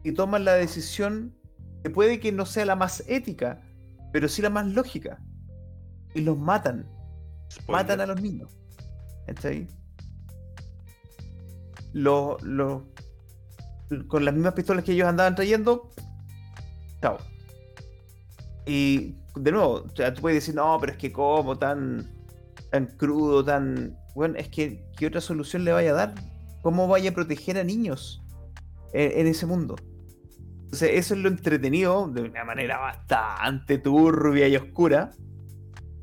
Y toman la decisión que puede que no sea la más ética, pero sí la más lógica. Y los matan, spoiler. matan a los niños. ¿Está ahí? Los, los, con las mismas pistolas que ellos andaban trayendo, Y de nuevo, o sea, tú puedes decir, no, pero es que como tan, tan crudo, tan... Bueno, es que, ¿qué otra solución le vaya a dar? ¿Cómo vaya a proteger a niños en, en ese mundo? Entonces, eso es lo entretenido, de una manera bastante turbia y oscura,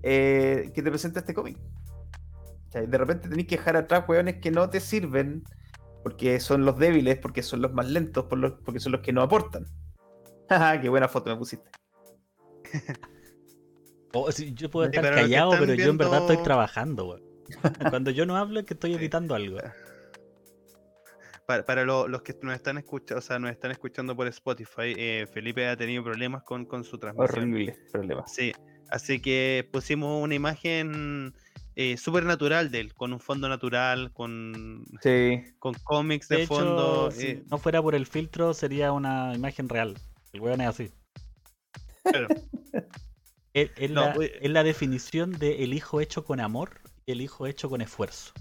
eh, que te presenta este cómic. O sea, de repente tenés que dejar atrás hueones que no te sirven, porque son los débiles, porque son los más lentos, por los- porque son los que no aportan. Qué buena foto me pusiste. Oh, sí, yo puedo estar pero callado, pero yo en verdad estoy trabajando. Cuando yo no hablo es que estoy editando algo. Para, para lo- los que nos están escuchando, o sea, nos están escuchando por Spotify, eh, Felipe ha tenido problemas con, con su transmisión. Horrible problema. Sí, así que pusimos una imagen eh, súper natural de él, con un fondo natural, con, Sí. con cómics de, De hecho, fondo. si eh, no fuera por el filtro, sería una imagen real. El weón es así. claro. Es, es No, la, oye. es la definición de el hijo hecho con amor y el hijo hecho con esfuerzo.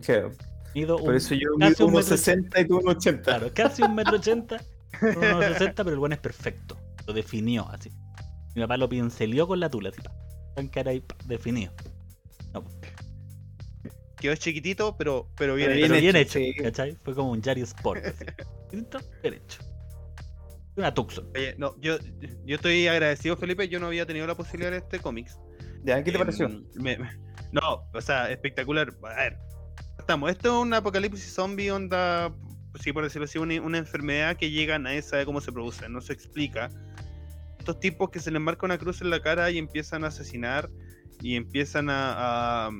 Claro. Mido Por un- eso yo mido un metro 1,60 y tú 1,80. Claro, casi un metro ochenta, con unos 60, pero el buen es perfecto. Lo definió así. Mi papá lo pincelió con la tula, así, pa, en cara y definido. Quedó chiquitito, pero, pero bien. Pero hecho. Pero bien hecho, hecho, sí. ¿cachai? Fue como un Yari Sport. Así. Bien hecho. Una Tucson. Oye, no, yo, yo estoy agradecido, Felipe. Yo no había tenido la posibilidad de este cómics. ¿Ya? ¿Qué te Em, pareció? me- me- no, o sea, espectacular. A ver, estamos. Esto es un apocalipsis zombie, onda, sí, por decirlo así, una, una enfermedad que llega, nadie sabe cómo se produce, no se explica. Estos tipos que se les marca una cruz en la cara y empiezan a asesinar y empiezan a, a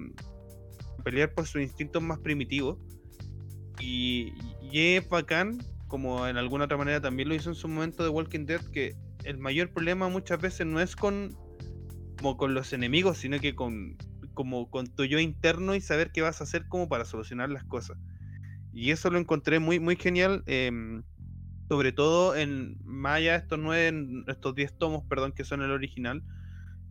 pelear por sus instintos más primitivos. Y, y es bacán, como en alguna otra manera también lo hizo en su momento de Walking Dead, que el mayor problema muchas veces no es con como con los enemigos, sino que con como con tu yo interno y saber qué vas a hacer como para solucionar las cosas. Y eso lo encontré muy, muy genial, em, sobre todo en Maya, estos nueve, estos diez tomos, perdón, que son el original.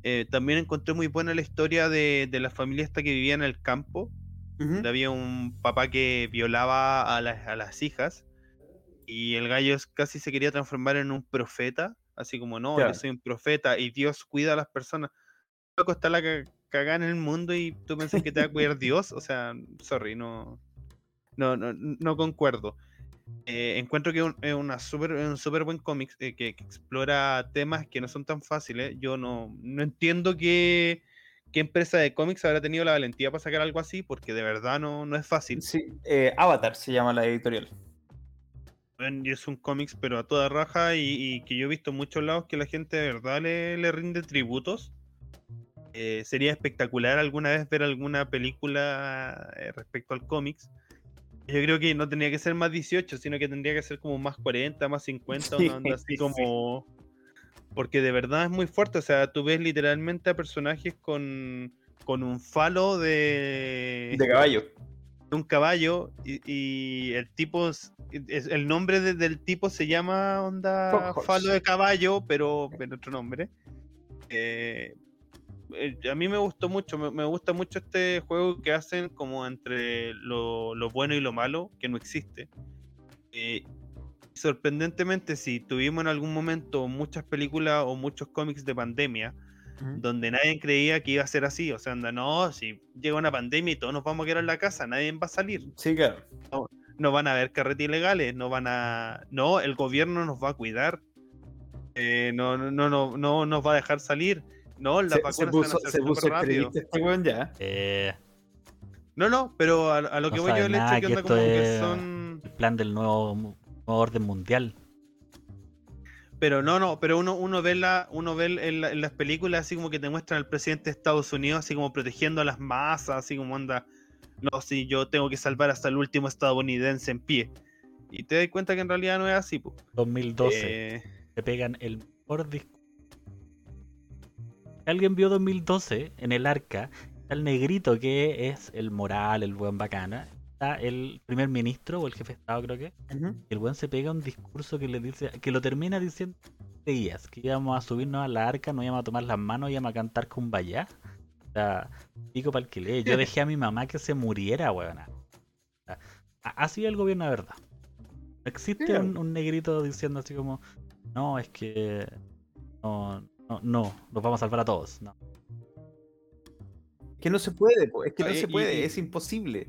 Eh, también encontré muy buena la historia de, de la familia esta que vivía en el campo, donde había un papá que violaba a las, a las hijas y el gallo casi se quería transformar en un profeta, así como no, Claro. yo soy un profeta y Dios cuida a las personas. Loco, está la ca- cagada en el mundo y tú piensas que te va a cuidar Dios, o sea, sorry, no, no, no, no concuerdo. Eh, encuentro que un- es una super, un súper buen cómic eh, que, que explora temas que no son tan fáciles. Yo no, no entiendo qué, qué empresa de cómics habrá tenido la valentía para sacar algo así, porque de verdad no, no es fácil. Sí, eh, Avatar se llama la editorial. Bueno, es un cómics, pero a toda raja, y, y que yo he visto en muchos lados que la gente de verdad le, le rinde tributos. Eh, sería espectacular alguna vez ver alguna película eh, respecto al cómics. Yo creo que no tendría que ser más 18, sino que tendría que ser como más 40, más 50, Sí, una onda así sí. como... Porque de verdad es muy fuerte, o sea, tú ves literalmente a personajes con, con un falo de, De caballo. De un caballo y, y el tipo es- el nombre de- del tipo se llama onda falo de caballo pero en otro nombre. Eh, eh, a mí me gustó mucho me, me gusta mucho este juego que hacen como entre lo, lo bueno y lo malo que no existe. Eh, sorprendentemente si tuvimos en algún momento muchas películas o muchos cómics de pandemia donde nadie creía que iba a ser así. O sea, anda, no, si llega una pandemia y todos nos vamos a quedar en la casa, nadie va a salir. Sí, claro. No van a haber carretes ilegales, no van a. No, el gobierno nos va a cuidar. eh, no, no, no, no, no nos va a dejar salir. No, las Se, vacunas se van a puso, hacer se puso súper rápido. extremista este weón ya. Eh, No, no, pero a, a lo No que voy yo hecho nada que que onda esto como que es- son. el plan del nuevo, nuevo orden mundial. Pero no, no, pero uno, uno ve la, uno ve en, la- en las películas así como que te muestran al presidente de Estados Unidos así como protegiendo a las masas, así como anda, no, si yo tengo que salvar hasta el último estadounidense en pie. Y te das cuenta que en realidad no es así, po. 2012. Eh, Te pegan el mejor discurso. ¿Alguien vio 2012 en el arca? El negrito que es el moral, el buen bacana. Está el primer ministro o el jefe de estado, creo que. El buen se pega un discurso que le dice, que lo termina diciendo días, que íbamos a subirnos a la arca, nos íbamos a tomar las manos, íbamos a cantar con vaya. O sea, pico para el que lee. Yo dejé a mi mamá que se muriera, weón. Así es el gobierno de verdad. No existe Sí. un, un negrito diciendo así como, no, es que no, no, no, nos vamos a salvar a todos. No. Que no se puede, es que no Oye, se puede, y- es imposible.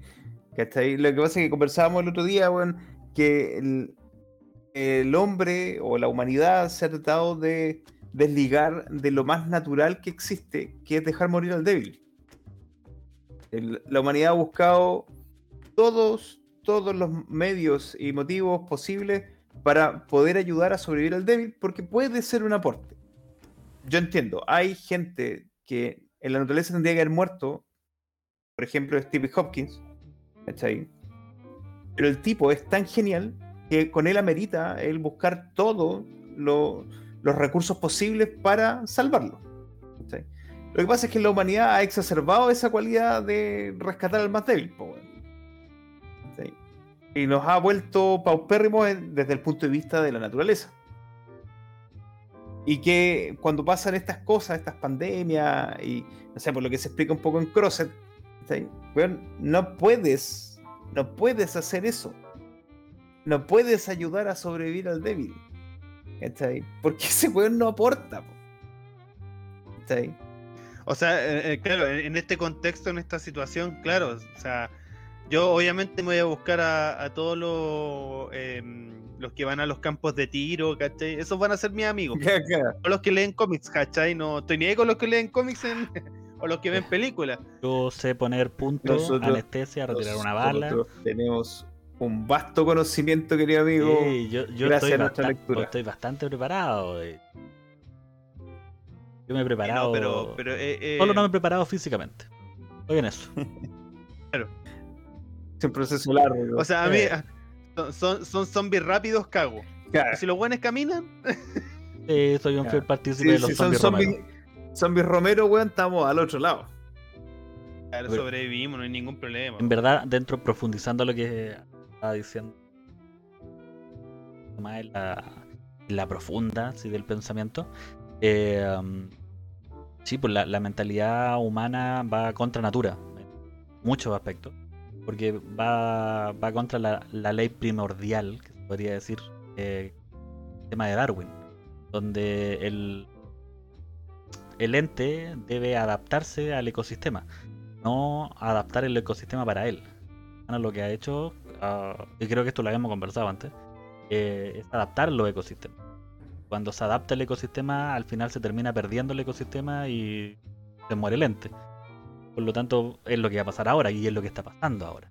¿Cachai? Lo que pasa es que conversábamos el otro día, weón, que el, el hombre o la humanidad se ha tratado de desligar de lo más natural que existe, que es dejar morir al débil. El- la humanidad ha buscado todos, todos los medios y motivos posibles para poder ayudar a sobrevivir al débil, porque puede ser un aporte. Yo entiendo, hay gente que en la naturaleza tendría que haber muerto, por ejemplo, Steve Hopkins, ¿cachai? Pero el tipo es tan genial que con él amerita el buscar todos los recursos posibles para salvarlo. ¿cachai? Lo que pasa es que la humanidad ha exacerbado esa cualidad de rescatar al más débil. Y nos ha vuelto paupérrimos desde el punto de vista de la naturaleza. Y que cuando pasan estas cosas, estas pandemias, y no sé, por lo que se explica un poco en Crosset, ¿cachai? Weón, no puedes, no puedes hacer eso. No puedes ayudar a sobrevivir al débil. ¿cachai? Porque ese weón no aporta. po. ¿cachai? O sea, eh, eh, claro, en este contexto, en esta situación, claro, o sea, yo obviamente me voy a buscar a, a todos los, em, los que van a los campos de tiro, ¿cachai? Esos van a ser mis amigos. Ya, ya. O los que leen cómics, ¿cachai? No estoy ni ahí con los que leen cómics en- o los que ven películas. Yo sé poner punto, Nosotros- anestesia, retirar una bala. Nosotros tenemos un vasto conocimiento, querido amigo. Sí, yo, yo gracias estoy, a nuestra lectura. estoy bastante preparado. eh. Yo me he preparado. No, pero, pero eh, eh, Solo no me he preparado físicamente. Estoy en eso. Es un proceso largo. O sea, a mí Eh, ah, son, son, son zombies rápidos, cago. claro. Si los buenos caminan, Sí, soy un fiel partícipe Sí, de los si son zombies zombies, Romero, weón, estamos al otro lado. claro, sobrevivimos, no hay ningún problema. En verdad, dentro, profundizando lo que estaba diciendo, más en la, en la profunda sí, del pensamiento, eh, um, sí, pues la, la mentalidad humana va contra natura, en muchos aspectos, porque va, va contra la, la ley primordial, que se podría decir, eh, el tema de Darwin, donde el, el ente debe adaptarse al ecosistema no adaptar el ecosistema para él. Lo que ha hecho, ah, y creo que esto lo habíamos conversado antes, eh, es adaptar los ecosistemas. Cuando se adapta el ecosistema, al final se termina perdiendo el ecosistema y se muere el ente. Por lo tanto, es lo que va a pasar ahora y es lo que está pasando ahora.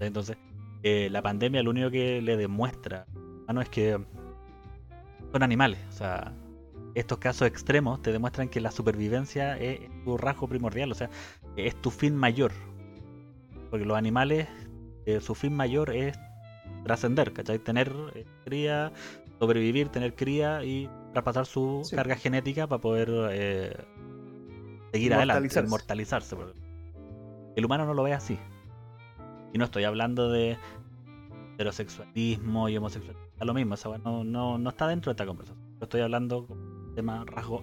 Entonces, eh, la pandemia lo único que le demuestra no es que son animales. O sea, estos casos extremos te demuestran que la supervivencia es tu rasgo primordial. O sea, es tu fin mayor. Porque los animales, eh, su fin mayor es trascender, ¿cachai? Tener eh, cría, sobrevivir, tener cría y traspasar su Sí. carga genética para poder eh, seguir adelante, Inmortalizarse. El humano no lo ve así. Y no estoy hablando de heterosexualismo y homosexualidad. Lo mismo, weá no, no, no está dentro de esta conversación. Yo estoy hablando tema rasgo.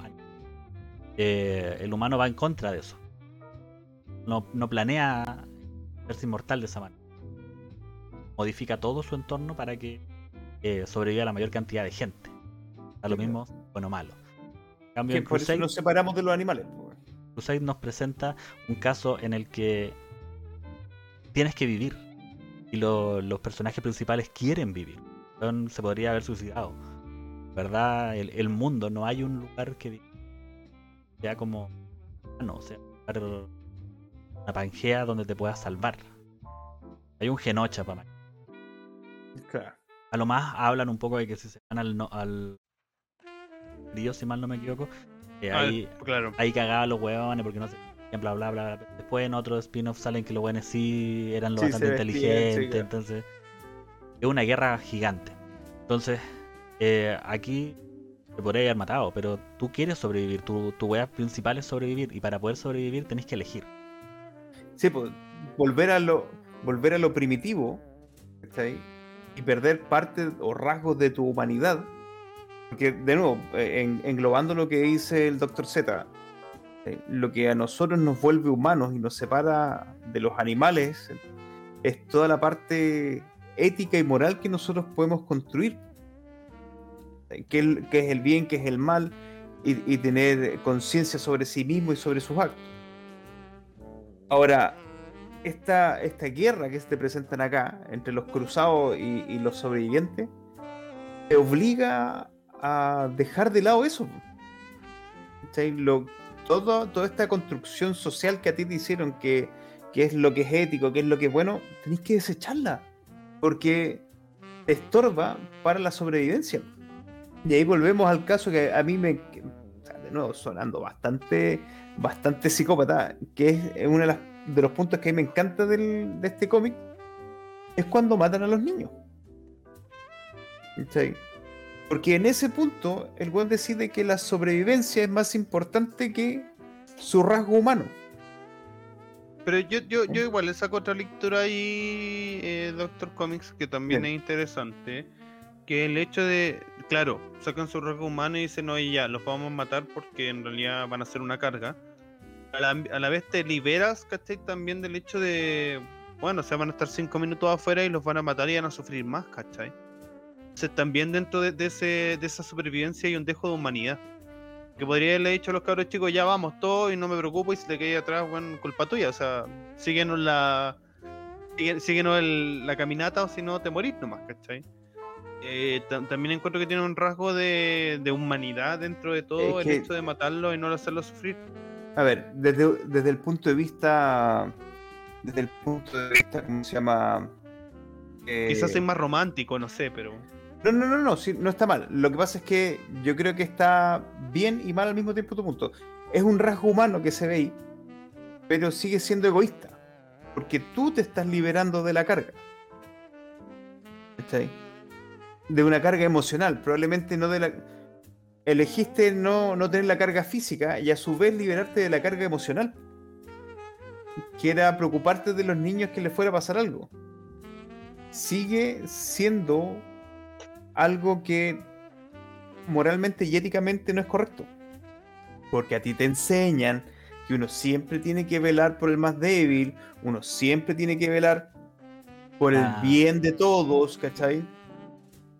Eh, el humano va en contra de eso. No, no planea verse inmortal de esa manera. Modifica todo su entorno para que eh, sobreviva la mayor cantidad de gente. Da lo mismo, bueno o malo. En cambio, en Crusade, nos separamos de los animales. Crusade nos presenta un caso en el que tienes que vivir. Y lo- los personajes principales quieren vivir. Se podría haber suicidado. ¿Verdad? El, el mundo, no hay un lugar que sea como. ah, No, sea un lugar- una pangea donde te puedas salvar. Hay un genocha para Claro. A lo más hablan un poco de que si se van al, no- al río, si mal no me equivoco, eh, Ah, ahí, claro. ahí cagaban los huevones porque no sé, bla bla bla. bla. Después en otros spin-offs salen que los hueones sí eran lo Sí, bastante se sí, inteligentes, claro. entonces es una guerra gigante. Entonces, eh, aquí te podría haber matado, pero tú quieres sobrevivir, tu, tu wea principal es sobrevivir, y para poder sobrevivir tenés que elegir. Sí, pues, volver a lo, volver a lo primitivo. Y perder parte o rasgos de tu humanidad. Porque, de nuevo, eh, en- englobando lo que dice el Dr. Z, lo que a nosotros nos vuelve humanos y nos separa de los animales es toda la parte ética y moral que nosotros podemos construir. ¿Qué, es- el bien, qué es el mal? Y, tener conciencia sobre sí mismo y sobre sus actos. Ahora, esta, esta guerra que se presentan acá entre los cruzados y, los sobrevivientes te obliga a dejar de lado eso. Todo, toda esta construcción social que a ti te hicieron, que, que es lo que es ético, que es lo que es bueno, tenés que desecharla. Porque te estorba para la sobrevivencia. Y ahí volvemos al caso que a mí me. sea, nuevo sonando bastante, bastante psicópata, que es uno de, las- de los puntos que a mí me encanta del- de este cómic, es cuando matan a los niños. ¿Cachai? Porque en ese punto el weón decide que la sobrevivencia es más importante que su rasgo humano. Pero yo, yo, yo igual le saco otra lectura ahí, eh, Doctor Comics, que también Bien. es interesante. Que el hecho de, claro, sacan su rasgo humano y dicen, oye, ya, los vamos a matar porque en realidad van a ser una carga. A la, a la vez te liberas, ¿cachai? También del hecho de, bueno, o sea, van a estar cinco minutos afuera y los van a matar y van a sufrir más, ¿cachai? Entonces también dentro de, de ese, de esa supervivencia hay un dejo de humanidad. Que podría haberle dicho a los cabros chicos, ya vamos todos y no me preocupo y si te quedas atrás, bueno, culpa tuya. O sea, síguenos la, síguenos el- la caminata o si no te morís nomás, ¿cachai? Eh, tam- también encuentro que tiene un rasgo de, de humanidad dentro de todo Es el que- hecho de matarlo y no hacerlo sufrir. A ver, desde, desde el punto de vista. Desde el punto de vista, ¿cómo se llama? Eh, Quizás es más romántico, no sé, pero... No, no, no, no, sí, no está mal. Lo que pasa es que yo creo que está bien y mal al mismo tiempo tu punto. Es un rasgo humano que se ve ahí, pero sigue siendo egoísta. Porque tú te estás liberando de la carga. ¿Cachai? De una carga emocional, probablemente no de la. Elegiste no, no tener la carga física y a su vez liberarte de la carga emocional. Que era preocuparte de los niños que les fuera a pasar algo. Sigue siendo algo que moralmente y éticamente no es correcto. Porque a ti te enseñan que uno siempre tiene que velar por el más débil, uno siempre tiene que velar por el Ah. bien de todos, ¿cachai?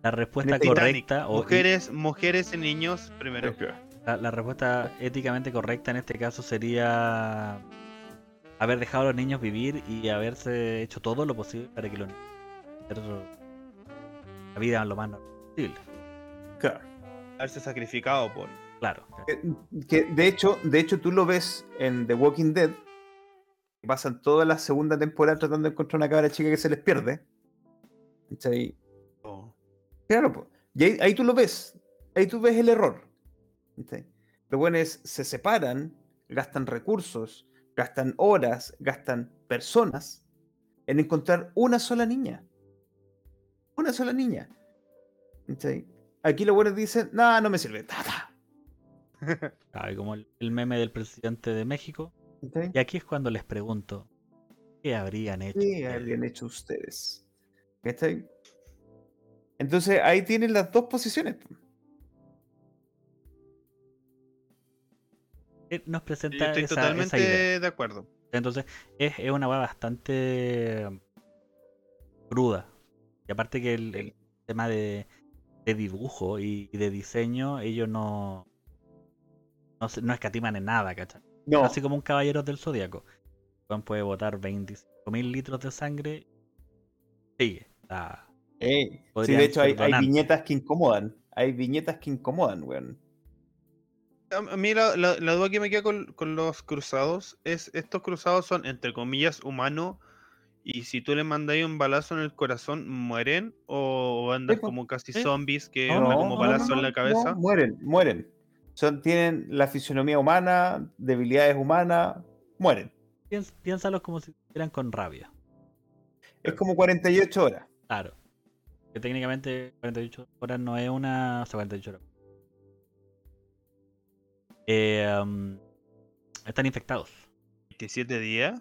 La respuesta Titanic, correcta o mujeres, mujeres y niños primero. la, la respuesta éticamente correcta en este caso sería haber dejado a los niños vivir y haberse hecho todo lo posible para que los niños hacer la vida lo más normal posible. Claro. Haberse sacrificado por... Claro. Que, que, de hecho, de hecho tú lo ves en The Walking Dead. que Pasan toda la segunda temporada tratando de encontrar una cabra chica que se les pierde. ¿Cachai? Claro, y ahí, ahí tú lo ves. Ahí tú ves el error. ¿cachai? Los buenos se separan, gastan recursos, gastan horas, gastan personas en encontrar una sola niña. Una sola niña. Aquí los buenos dicen, no, no me sirve. Ta, ta". Claro, y como el, el meme del presidente de México. Y aquí es cuando les pregunto, ¿qué habrían hecho? ¿Qué habrían hecho ustedes? ¿Cachai? Entonces ahí tienen las dos posiciones. po. Eh, Nos Yo presenta estoy esa, totalmente esa idea. de acuerdo. Entonces, es, es una weá bastante cruda. Y aparte que el, el tema de, de dibujo y, y de diseño, ellos no, no, no escatiman en nada, ¿cachai? No, Así como un caballero del zodiaco. Juan puede botar 25.000 litros de sangre. Sigue. Ah, eh, sí, de hecho hay, viñetas que incomodan. Hay viñetas que incomodan, weón. A mí la, la- la duda que me queda con, con los cruzados es, estos cruzados son, entre comillas, humanos, y si tú le mandas un balazo en el corazón, ¿mueren? ¿O andan po. como casi zombies que No, andan como no, balazo no, en la no, cabeza? mueren, mueren. Son, tienen la fisionomía humana, debilidades humanas, mueren. piénsalos como si estuvieran con rabia. Es como 48 horas. Claro. Que técnicamente 48 horas no es una. O sea, 48 horas. Eh, um, están infectados. 27 días.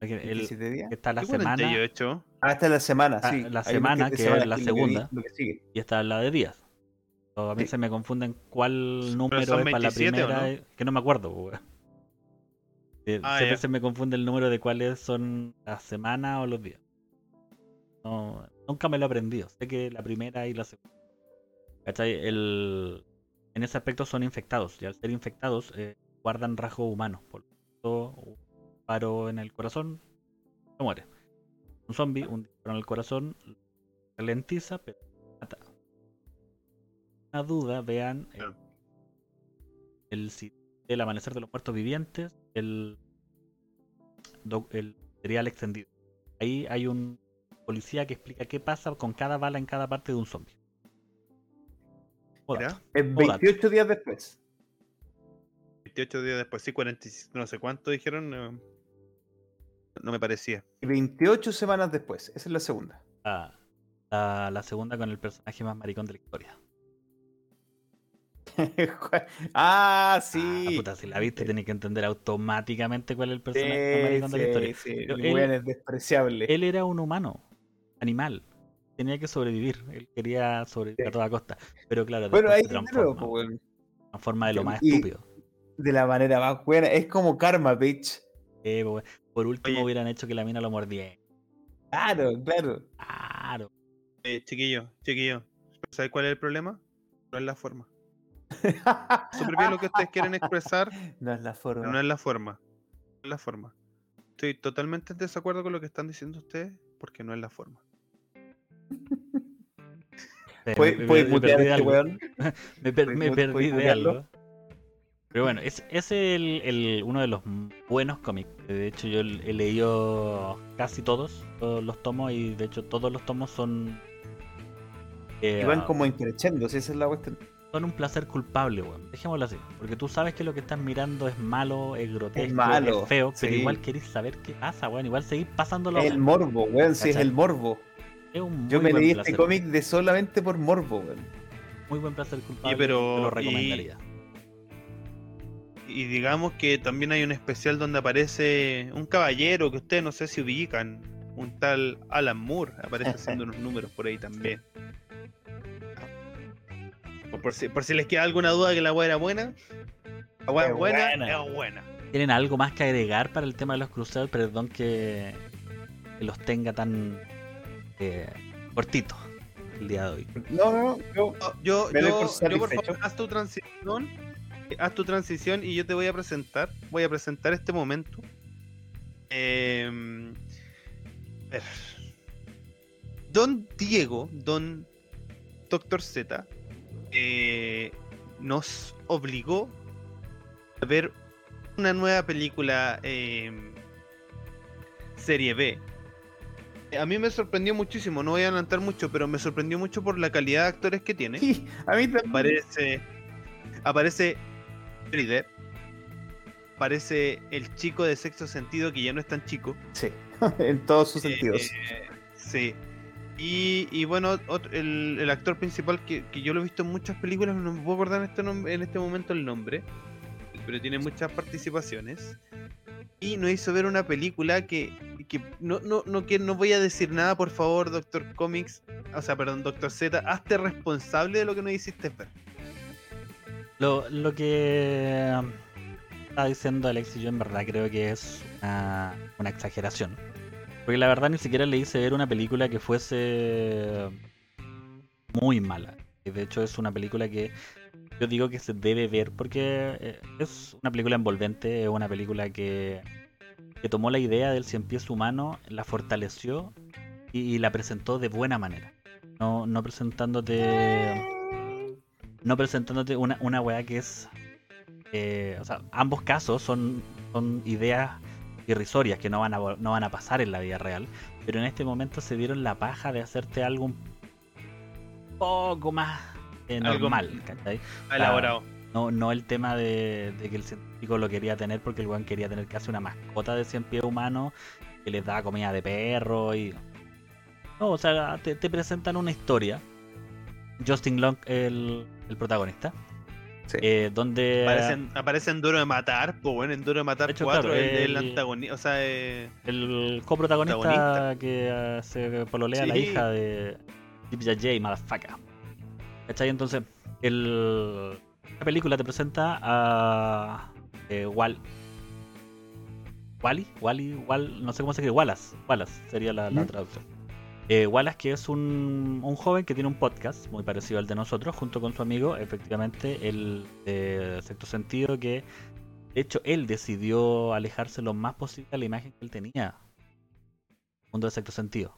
El- 17 días. está la ¿Qué semana 48? Hasta la semana, Ah, sí. la semana, que es semana, la es segunda. lo que sigue. y está la de días. O a mí Sí. se me confunden cuál número es para la 27 o primera. no? eh, Que no me acuerdo, weón. Eh, Ah, Siempre se me confunde el número de cuáles son las semanas o los días. No, nunca me lo he aprendido. Sé que la primera y la segunda. ¿Cachai? El, en ese aspecto son infectados. Y al ser infectados, eh, guardan rasgos humanos. Por lo tanto, un paro en el corazón, se muere. Un zombie, un disparo en el corazón, ralentiza, pero mata. Una duda, vean eh, el, si- el amanecer de los muertos vivientes, el, el material extendido. Ahí hay un policía que explica qué pasa con cada bala en cada parte de un zombie. Es 28 días después. 28 días después, sí, 40, y- no sé cuánto dijeron. No, no me parecía. Y 28 semanas después. Esa es la segunda. La, la- la segunda con el personaje más maricón de la historia. ah, Ah, sí. puta, si la viste, tenés que entender automáticamente cuál es el Sí, personaje más maricón de la historia. sí. Pero él- es despreciable. Él era un humano, animal. Tenía que sobrevivir. Él quería sobrevivir Sí. a toda costa. Pero claro, bueno, ahí se transforma. transforma de lo más Y- estúpido. de la manera más buena. Es como karma, bitch. Eh, po, por último Oye. hubieran hecho que la mina lo mordiera. Claro, claro. Claro. Eh, chiquillo, chiquillo. ¿Sabes cuál es el problema? No es la forma. Súper bien lo que ustedes quieren expresar, no es la pero forma. no es la forma. No es la forma. Estoy totalmente en desacuerdo con lo que están diciendo ustedes, porque no es la forma. ¿Puedes mutear este algo. weón? Me, per- ¿Puedes me mu- perdí de mutearlo? algo. Pero bueno, es, es el, el- uno de los buenos cómics. De hecho, yo he leído casi todos, todos los tomos, y de hecho todos los tomos son... eh, Y van como increchendo, si esa es la cuestión. son un placer culpable, weón. Dejémoslo así. Porque tú sabes que lo que estás mirando es malo, es grotesco, es, malo, feo, pero igual querés saber qué pasa, weón. Igual seguís pasándolo. Es el morbo, weón, sí, es el morbo. Es un Yo me leí este cómic de solamente por morbo, weón. Muy buen placer culpable. pero- te lo y- recomendaría. Y digamos que también hay un especial donde aparece un caballero que ustedes no sé si ubican, un tal Alan Moore, aparece haciendo unos números por ahí también. Por, si, por si les queda alguna duda que la weá era buena, la weá Es es buena, buena. es buena. ¿Tienen algo más que agregar para el tema de los cruzados? Perdón que, que los tenga tan eh, cortitos el día de hoy. No, no, no. yo- Yo, yo, por yo, por satisfecho. favor, haz tu transición. Haz tu transición y yo te voy a presentar. Voy a presentar este momento. Em, a ver. Don Diego, Don Doctor Z, eh, nos obligó a ver una nueva película em, serie B. A mí me sorprendió muchísimo, no voy a adelantar mucho, pero me sorprendió mucho por la calidad de actores que tiene. Sí, a mí también. Aparece. Aparece. Johnny. Aparece el chico de sexto sentido que ya no es tan chico. Sí, en todos sus Eh, sentidos. sí. Y, y bueno, otro- el, el actor principal que, que yo lo he visto en muchas películas, no me puedo acordar en este, en este momento el nombre, pero tiene muchas participaciones. Y nos hizo ver una película que, que no, no, no, que no voy a decir nada, por favor, Doctor Comics, o sea, perdón, Doctor Z, hazte responsable de lo que nos hiciste ver. Lo, lo que um, está diciendo Alexis, yo en verdad creo que es una, una exageración. Porque la verdad ni siquiera le hice ver una película que fuese muy mala. Y De hecho es una película que yo digo que se debe ver porque eh, es una película envolvente, es una película que, que tomó la idea del cien pies humano, la fortaleció y, y la presentó de buena manera. No, no presentándote no presentándote una, una weá que es. eh, o sea, ambos casos son, son ideas irrisorias que no van, a, no van a pasar en la vida real. Pero en este momento se dieron la paja de hacerte algo un poco más eh, normal, ¿cachai? Elaborado. No, no el tema de, de que el científico lo quería tener porque el weón quería tener casi una mascota de cien pies humano que les daba comida de perro y. No, o sea, te, te presentan una historia. Justin Long, el, el protagonista. Sí. eh, donde Aparecen, aparece en Duro de Matar, pues bueno, en Duro de Matar De hecho, 4, claro, el, el antagonista, o sea, eh, el coprotagonista Protagonista. que eh, se pololea la hija de Deep J, motherfucker. ¿Cachai? Entonces, el, la película te presenta a eh, Wal. Wally, Wally, Wal, no sé cómo se escribe, Wallace, Wallace sería la, la traducción. Eh, Wallace, que es un, un joven que tiene un podcast muy parecido al de nosotros, junto con su amigo, efectivamente, el de sexto sentido, que de hecho él decidió alejarse lo más posible de la imagen que él tenía. Mundo de sexto sentido.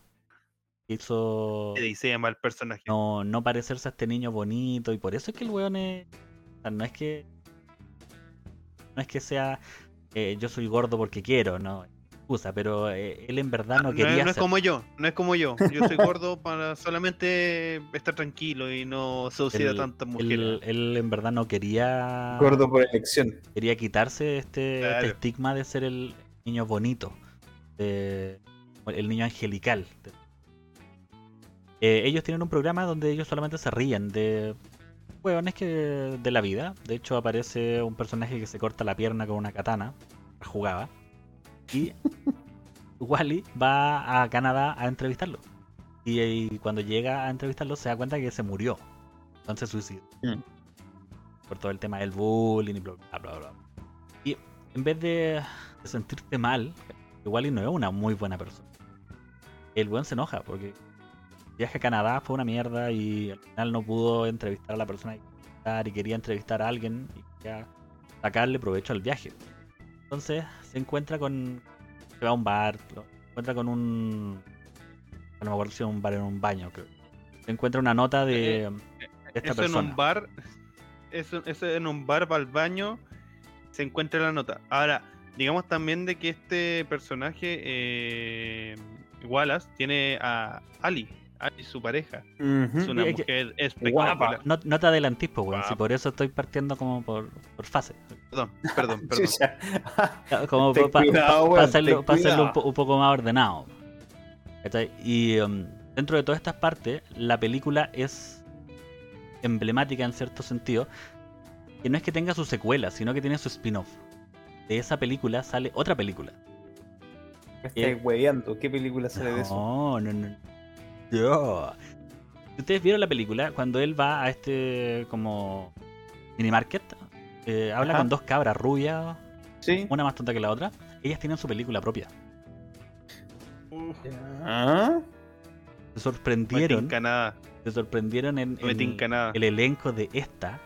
Hizo se llama el personaje. no, no parecerse a este niño bonito y por eso es que el weón es... no es que... No es que sea eh, yo soy gordo porque quiero, no. excusa, pero eh, él en verdad no No, quería no es ser- como yo, no es como yo. Yo soy gordo para solamente estar tranquilo y no seducir a tantas él, mujeres. él en verdad no quería Gordo por elección. quería quitarse este, este estigma de ser el niño bonito, de- el niño angelical. Eh, ellos tienen un programa donde ellos solamente se ríen de hueones que de la vida. De hecho aparece un personaje que se corta la pierna con una katana, la jugaba, y Wally va a Canadá a entrevistarlo. Y, y cuando llega a entrevistarlo se da cuenta que se murió. Entonces suicida Mm. por todo el tema del bullying y bla bla bla. bla. Y en vez de, sentirte mal, Wally no es una muy buena persona. El buen se enoja porque viaje a Canadá fue una mierda y al final no pudo entrevistar a la persona que quería entrevistar y quería entrevistar a alguien y quería sacarle provecho al viaje. Entonces se encuentra con. Se va a un bar, lo- se encuentra con un. No me acuerdo si era un bar en un baño, creo. Se encuentra una nota de, de esta Eso persona. en un bar, eso, eso en un bar va al baño, se encuentra la nota. Ahora, digamos también de que este personaje, eh, Wallace, tiene a Ali, Ali su pareja. Es una que- mujer espectacular. Guapa. No, no te adelantís, pues, weón. Si Guapo. por eso estoy partiendo como por, por fase. Perdón, perdón, perdón. Como para hacerlo, ten pa hacerlo un, cuidado. po- un poco más ordenado. Y um, dentro de todas estas partes, la película es emblemática en cierto sentido. Que no es que tenga su secuela, sino que tiene su spin-off. De esa película sale otra película. Me estáis hueveando. ¿Qué película sale de eso? No, no, no. Si Ustedes vieron la película cuando él va a este como mini market. eh, habla Ajá. con dos cabras rubias, Sí. una más tonta que la otra. Ellas tienen su película propia. Ah, Se sorprendieron, se sorprendieron en, no el elenco de esta.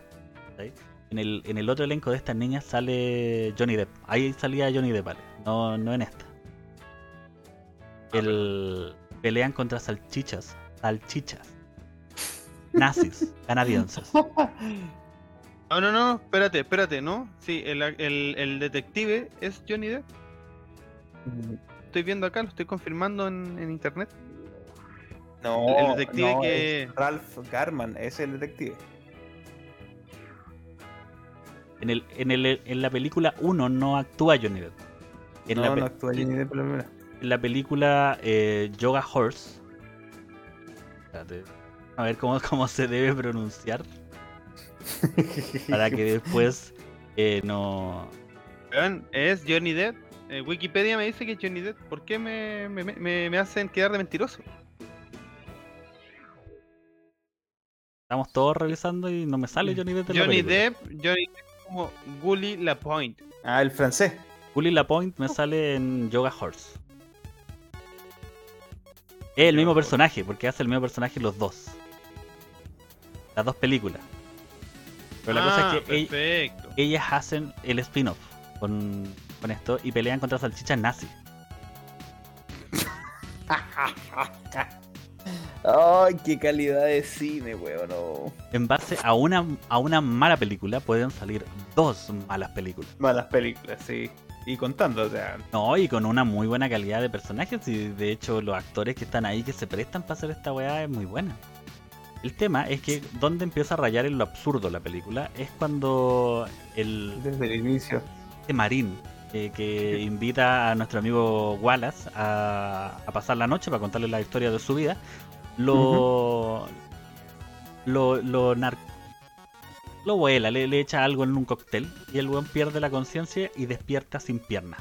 En el, en el otro elenco de estas niñas sale Johnny Depp. Ahí salía Johnny Depp, vale. No, no en esta. El, pelean contra salchichas. Salchichas. Nazis, canadienses. No, no, no, espérate, espérate, ¿no? Sí, el, el, el detective es Johnny Depp. Estoy viendo acá, lo estoy confirmando en, en internet. No, El detective no, que- es Ralph Garman, es el detective. En, el, en, el, en la película 1 no actúa Johnny Depp. En, no, la, pe- no actúa Johnny Depp la primera. En la película eh, Yoga Horse. Espérate, A ver cómo, cómo se debe pronunciar. Para que después eh, no. Vean, es Johnny Depp. Eh, Wikipedia me dice que es Johnny Depp. ¿Por qué me, me, me, me hacen quedar de mentiroso? Estamos todos revisando y no me sale Johnny Depp. en la Johnny película. Depp, Johnny Depp como Gully Lapointe. Ah, el francés. Julie Lapointe me sale en Yoga Horse. Es el mismo personaje, porque hace el mismo personaje los dos. Las dos películas. Pero la cosa Ah, es que ell- perfecto. ellas hacen el spin-off con, con esto y pelean contra salchichas nazi. Ay, qué calidad de cine, weón. No. En base a una, a una mala película pueden salir dos malas películas. Malas películas, sí. Y contando, o sea. No, y con una muy buena calidad de personajes y de hecho los actores que están ahí que se prestan para hacer esta weá es muy buena. El tema es que donde empieza a rayar en lo absurdo la película es cuando el Desde el inicio. este marín eh, que invita a nuestro amigo Wallace a, a pasar la noche para contarle la historia de su vida, lo, lo, lo, nar- lo vuela, le, le echa algo en un cóctel y el weón pierde la conciencia y despierta sin pierna.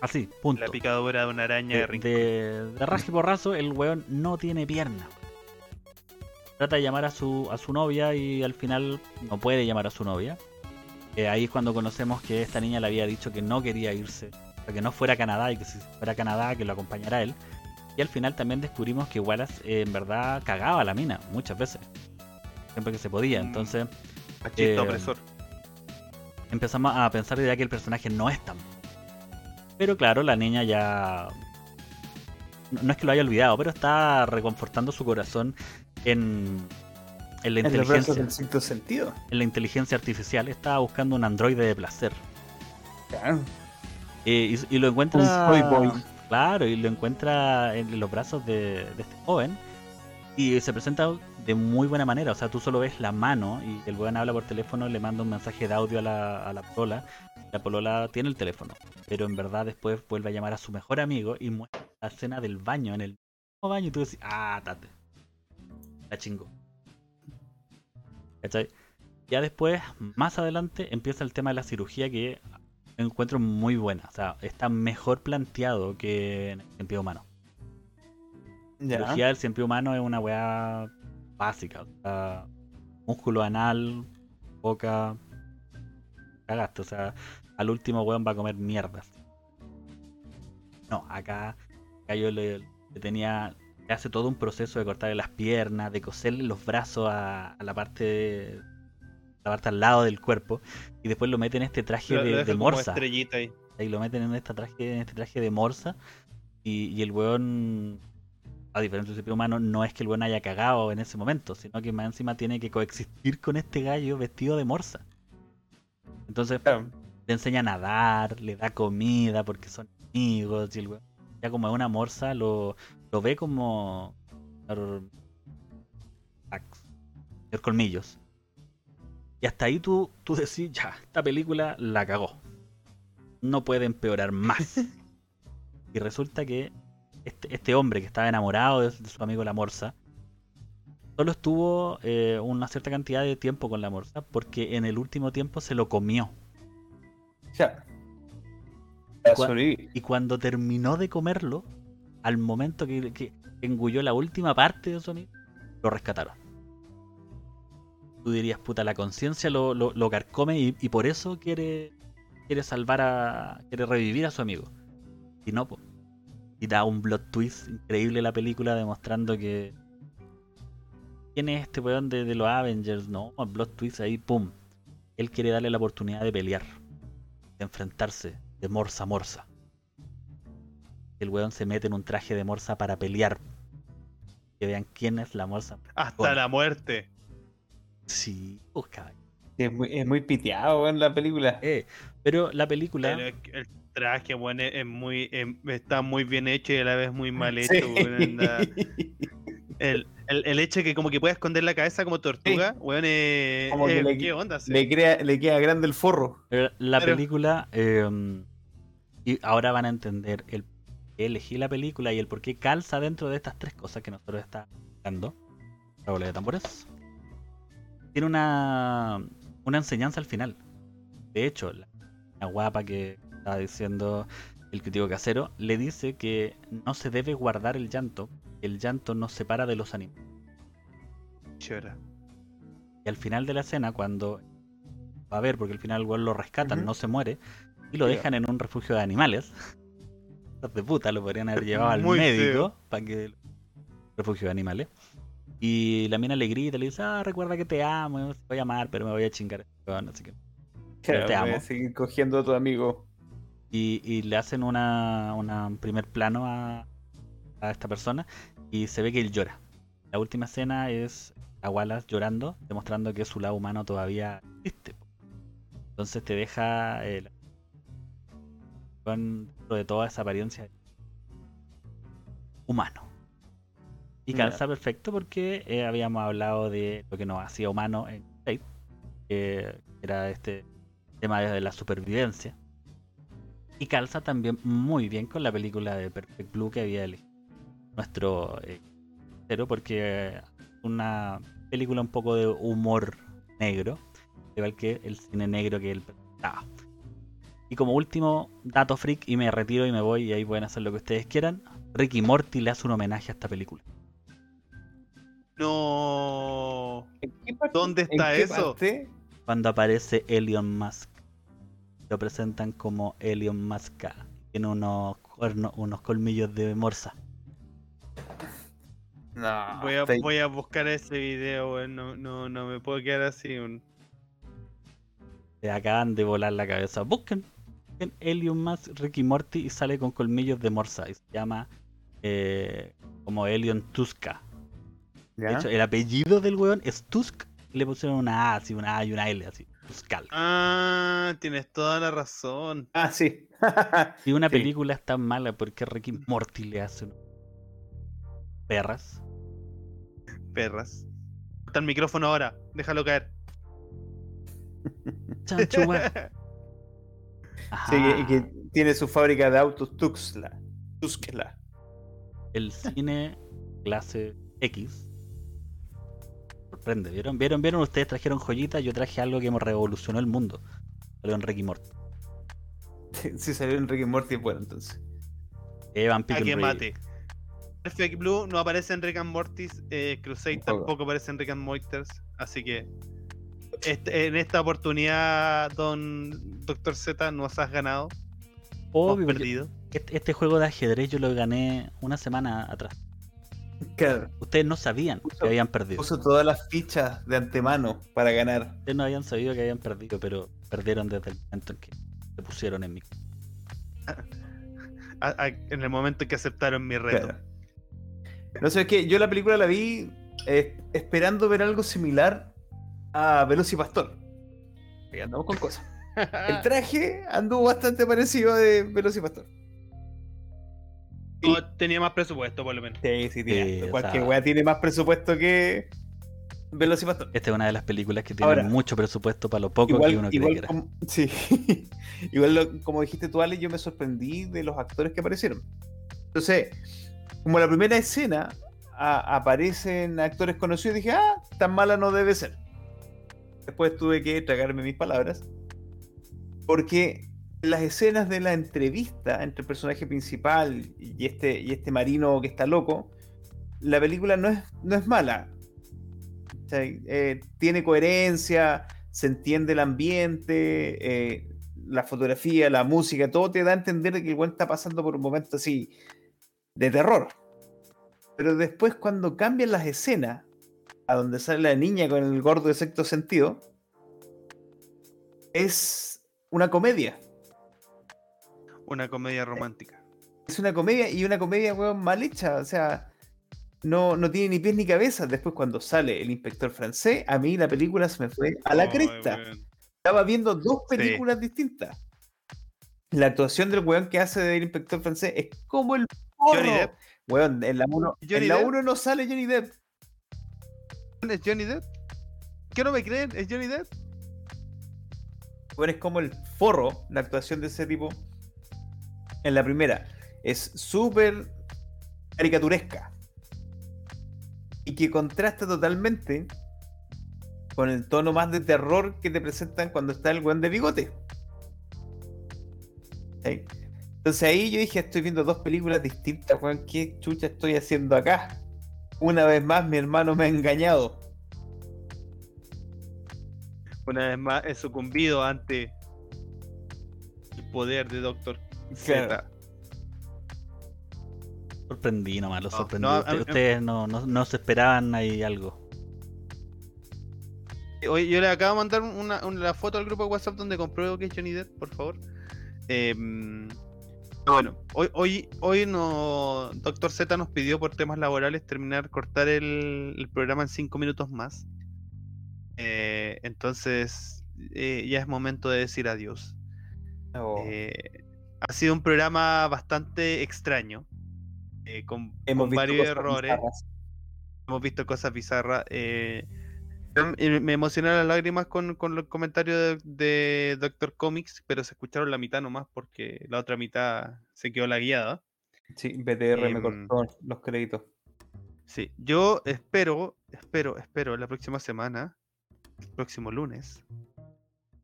Así, punto. La picadura de una araña de, De, de, raje y porrazo, el weón no tiene pierna. Trata de llamar a su, a su novia y al final no puede llamar a su novia. Eh, ahí es cuando conocemos que esta niña le había dicho que no quería irse, o sea, que no fuera a Canadá y que si fuera a Canadá que lo acompañara él. Y al final también descubrimos que Wallace eh, en verdad cagaba a la mina muchas veces. Siempre que se podía. Mm. Entonces Machista eh, opresor. empezamos a pensar ya que el personaje no es tan. Pero claro, la niña ya. No es que lo haya olvidado, pero está reconfortando su corazón en, en la En inteligencia. del sexto sentido. En la inteligencia artificial. Estaba buscando un androide de placer. Claro. Eh, y, y lo encuentra. Un soy boy. Claro, y lo encuentra en los brazos de, de este joven. Y se presenta de muy buena manera. O sea, tú solo ves la mano y el weón habla por teléfono, le manda un mensaje de audio a la, a la polola. La polola tiene el teléfono. Pero en verdad después vuelve a llamar a su mejor amigo y muestra la escena del baño, en el mismo baño. Y tú decís, ah, tate. La chingó. ¿Cachai? Ya después, más adelante, empieza el tema de la cirugía que encuentro muy buena. O sea, está mejor planteado que en el pies humano. La cirugía del pies humano es una weá básica. O sea, músculo anal, boca. Cagaste. O sea, al último weón va a comer mierdas. No, acá, acá yo le, le tenía. Le hace todo un proceso de cortarle las piernas, de coserle los brazos a, a la parte de- la parte al lado del cuerpo y después lo mete en este traje Lo- de, morsa estrellita ahí. y lo meten en este traje, en este traje de morsa. Y, y el weón, a diferencia del ser humano, no es que el weón haya cagado en ese momento, sino que más encima tiene que coexistir con este gallo vestido de morsa. Entonces Claro. le enseña a nadar, le da comida porque son amigos. Y el weón, ya como es una morsa, lo, lo ve como. Señor colmillos. Y hasta ahí tú, tú decís, ya, esta película la cagó. No puede empeorar más. y resulta que este, este hombre que estaba enamorado de, de su amigo la morsa, solo estuvo eh, una cierta cantidad de tiempo con la morsa porque en el último tiempo se lo comió. Ya. Para Cua-. Y cuando terminó de comerlo, al momento que, que engulló la última parte de su amigo, lo rescataron. Tú dirías, puta, la conciencia lo, lo, lo carcome y, y por eso quiere, quiere salvar a. quiere revivir a su amigo. Y no, po. Y da un plot twist increíble la película demostrando que. ¿Quién es este weón de, de los Avengers? No, un plot twist ahí, pum. Él quiere darle la oportunidad de pelear, de enfrentarse, de morsa a morsa. El weón se mete en un traje de morsa para pelear. Que vean quién es la morsa. Hasta Bueno. la muerte. Sí, pues, caballo. Es muy, es muy piteado en la película. Eh, pero la película. El, el traje, bueno, es es muy, em, está muy bien hecho y a la vez muy mal hecho. Sí. weón, anda. El, el, el hecho de que como que pueda esconder la cabeza como tortuga, weón, eh, Como que eh, le- ¿qué onda? sí? le, crea, le queda grande el forro. la película. eh, y ahora van a entender el por qué elegí la película y el por qué calza dentro de estas tres cosas que nosotros estamos hablando. Redoble de tambores. Tiene una, una enseñanza al final. De hecho, la, la guapa que estaba diciendo el crítico casero le dice que no se debe guardar el llanto. El llanto nos separa de los animales. Chora. Y al final de la escena, cuando va a ver, porque al final el weón lo rescatan, no se muere, y lo dejan en un refugio de animales. De puta, lo podrían haber llevado al Muy médico para que. Refugio de animales. Y la mina le grita, le dice, ah, recuerda que te amo, te voy a amar, pero me voy a chingar. weón", Así que Claro, te voy a amo. seguir cogiendo a tu amigo. Y, y le hacen una, una- un primer plano a, a esta persona y se ve que él llora. La última escena es a Wallace llorando, demostrando que su lado humano todavía existe. Entonces te deja eh, con dentro de toda esa apariencia humano. Y calza perfecto porque eh, habíamos hablado de lo que nos hacía humano en Blade, que era este tema de la supervivencia. Y calza también muy bien con la película de Perfect Blue que había elegido nuestro eh, cero, porque es una película un poco de humor negro, igual que el cine negro que él presentaba. Y como último dato freak, y me retiro y me voy, y ahí pueden hacer lo que ustedes quieran, Ricky Morty le hace un homenaje a esta película. No. ¿En qué parte- ¿Dónde está eso? parte? Cuando aparece Elon Musk, lo presentan como Elon Musk. Tiene unos, cuernos- unos colmillos de morsa. No. Voy a, voy buscar ese video, weón. No, no, no me puedo quedar así. un- Se acaban de volar la cabeza. Busquen, busquen Elon Musk, Ricky Morty y sale con colmillos de morsa. Y se llama eh, como Elion Tuska. ¿Ya? De hecho, el apellido del weón es Tusk. Le pusieron una A, así, una A y una L, así. Ah, tienes toda la razón. Ah, sí. Si una Sí. película es tan mala, ¿por qué Ricky Morty le hace un- perras? Perras. Está el micrófono ahora, déjalo caer. Chancho. Sí, que, que tiene su fábrica de autos Tuxla. Tuxla. El cine clase X. Sorprende. ¿Vieron? ¿Vieron? ¿Vieron? Ustedes trajeron joyitas, yo traje algo que me revolucionó el mundo. Salió en Ricky Morty. Si salió Enrique Morty, bueno, entonces. Evan A Pickle que Rick. mate. Perfect Blue no aparece en Rick and Morty's. eh, Crusade Tampoco. tampoco aparece en Rick and Morty's. Así que este- en esta oportunidad, don Doctor Z, nos has ganado. Obvio, porque perdido. este, este juego de ajedrez yo lo gané una semana atrás. Claro. Ustedes no sabían que habían perdido. Puso todas las fichas de antemano para ganar. Ustedes no habían sabido que habían perdido, pero perdieron desde el momento en que se pusieron en mi. A- a- en el momento en que aceptaron mi reto. Claro. No sé, es que yo la película la vi eh, esperando ver algo similar a Velocipastor. Y andamos con cosas. El traje anduvo bastante parecido a de Velocipastor. No, tenía más presupuesto, por lo menos. Sí, sí, tiene. Sí, o Cualquier sea- wea tiene más presupuesto que Velocipastor. Esta es una de las películas que tiene Ahora, mucho presupuesto para lo poco que Igual, uno cree igual que era. como, sí. igual lo- como dijiste tú, Ale, yo me sorprendí de los actores que aparecieron. Entonces, como la primera escena a- aparecen actores conocidos, dije, ah, tan mala no debe ser. Después tuve que tragarme mis palabras. Porque las escenas de la entrevista entre el personaje principal y este, y este marino que está loco, la película no es, no es mala. Eh, tiene coherencia, se entiende el ambiente, eh, la fotografía, la música, todo te da a entender que el está pasando por un momento así de terror. Pero después cuando cambian las escenas, a donde sale la niña con el gordo de sexto sentido, es una comedia. Una comedia romántica. Es una comedia y una comedia, weón, mal hecha. O sea, no, no tiene ni pies ni cabeza. Después, cuando sale el inspector francés, a mí la película se me fue a la cresta. weón. Estaba viendo dos Sí. películas distintas. La actuación del weón que hace del inspector francés es como el Johnny. Depp. Weón, en la 1 Johnny en la Depp. uno no sale Johnny Depp. ¿Es Johnny Depp? ¿Qué no me creen? ¿Es Johnny Depp? Weón, es como el forro, la actuación de ese tipo. En la primera. Es súper caricaturesca. Y que contrasta totalmente con el tono más de terror que te presentan cuando está el weón de bigote. Entonces ahí yo dije, estoy viendo dos películas distintas, weón. ¿Qué chucha estoy haciendo acá? Una vez más, mi hermano me ha engañado. Una vez más he sucumbido ante el poder de Doctor Z. Sorprendí nomás, lo No, sorprendí. no, mí- Ustedes no, no, no se esperaban ahí algo. Oye, yo le acabo de mandar una, una- la foto al grupo de WhatsApp donde compruebo que es Johnny Depp, por favor. Em, bueno, hoy, hoy, hoy no, Doctor Z nos pidió por temas laborales terminar, cortar el, el programa en cinco minutos más. Eh, entonces, eh, ya es momento de decir adiós. Oh, Eh, ha sido un programa bastante extraño, eh, con, hemos con varios errores bizarras. hemos visto cosas bizarras. eh, me emocioné las lágrimas con, con los comentarios de, de Doctor Comics, pero se escucharon la mitad nomás porque la otra mitad se quedó la guiada. Sí, BTR me Em, cortó los créditos. Sí, yo espero, espero, espero la próxima semana, el próximo lunes,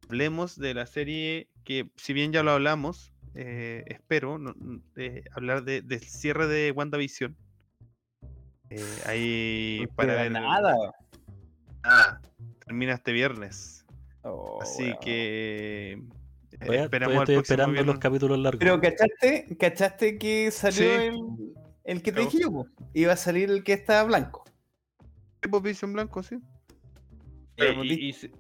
hablemos de la serie que, si bien ya lo hablamos, eh, espero no- eh, hablar de- del cierre de WandaVision. Eh, ahí No para ver. nada. nada, termina este viernes. Oh, Así que eh, Todavía, esperamos estoy esperando los capítulos largos. Pero ¿cachaste, ¿cachaste que salió Sí. el, el que te dije yo? Iba a salir el que está blanco. Tipo Vision Blanco, sí. Pero Eh, y, y se,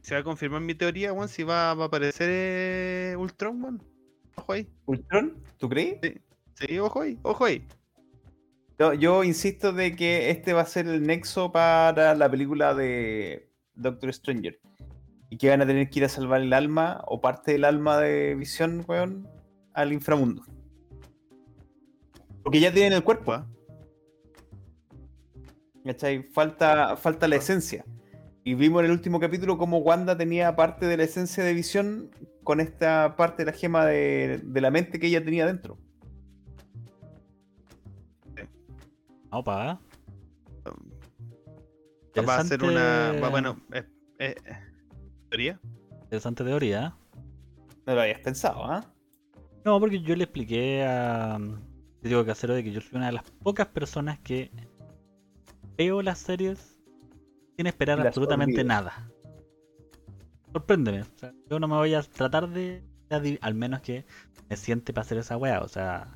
se va a confirmar mi teoría, Juan, si va, va a aparecer eh, Ultron, Juan. Ojo ahí. ¿Ultron? ¿Tú crees? Sí, ojo ahí, ojo ahí. Yo, yo insisto de que este va a ser el nexo para la película de Doctor Stranger. y que van a tener que ir a salvar el alma o parte del alma de visión, weón, al inframundo. Porque ya tienen el cuerpo. Opa. ¿Cachai? Falta, falta la esencia. Y vimos en el último capítulo cómo Wanda tenía parte de la esencia de visión con esta parte de la gema de, de la mente que ella tenía dentro. Opa. Va a ser una. Bueno, eh, teoría. Interesante teoría. No lo habías pensado, ¿ah? No, porque yo le expliqué a Diego Casero de que yo soy una de las pocas personas que veo las series sin esperar las absolutamente nada. Sorpréndeme. O sea, yo no me voy a tratar de, al menos que me siente para hacer esa weá. O sea,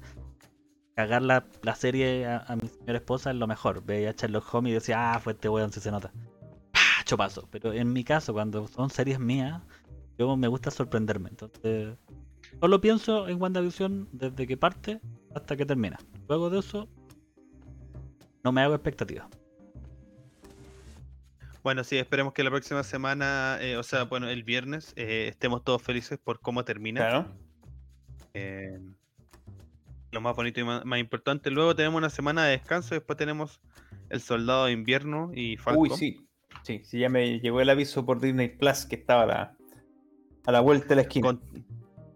cagar la, la serie a, a mi señora esposa es lo mejor. Veía a Sherlock Holmes y decía, ah, fue este weón, si se nota. ¡Pah! Chopazo. Pero en mi caso, cuando son series mías, yo me gusta sorprenderme. Entonces, Solo pienso en WandaVision desde que parte hasta que termina. Luego de eso, no me hago expectativas. Bueno, sí, esperemos que la próxima semana, eh, o sea, bueno, el viernes, eh, estemos todos felices por cómo termina. Claro. Eh, lo más bonito y más, más importante. Luego tenemos una semana de descanso, después tenemos El Soldado de Invierno y Falcon. Uy, sí. Sí, sí, ya me llegó el aviso por Disney Plus que estaba a la, a la vuelta de la esquina. Con-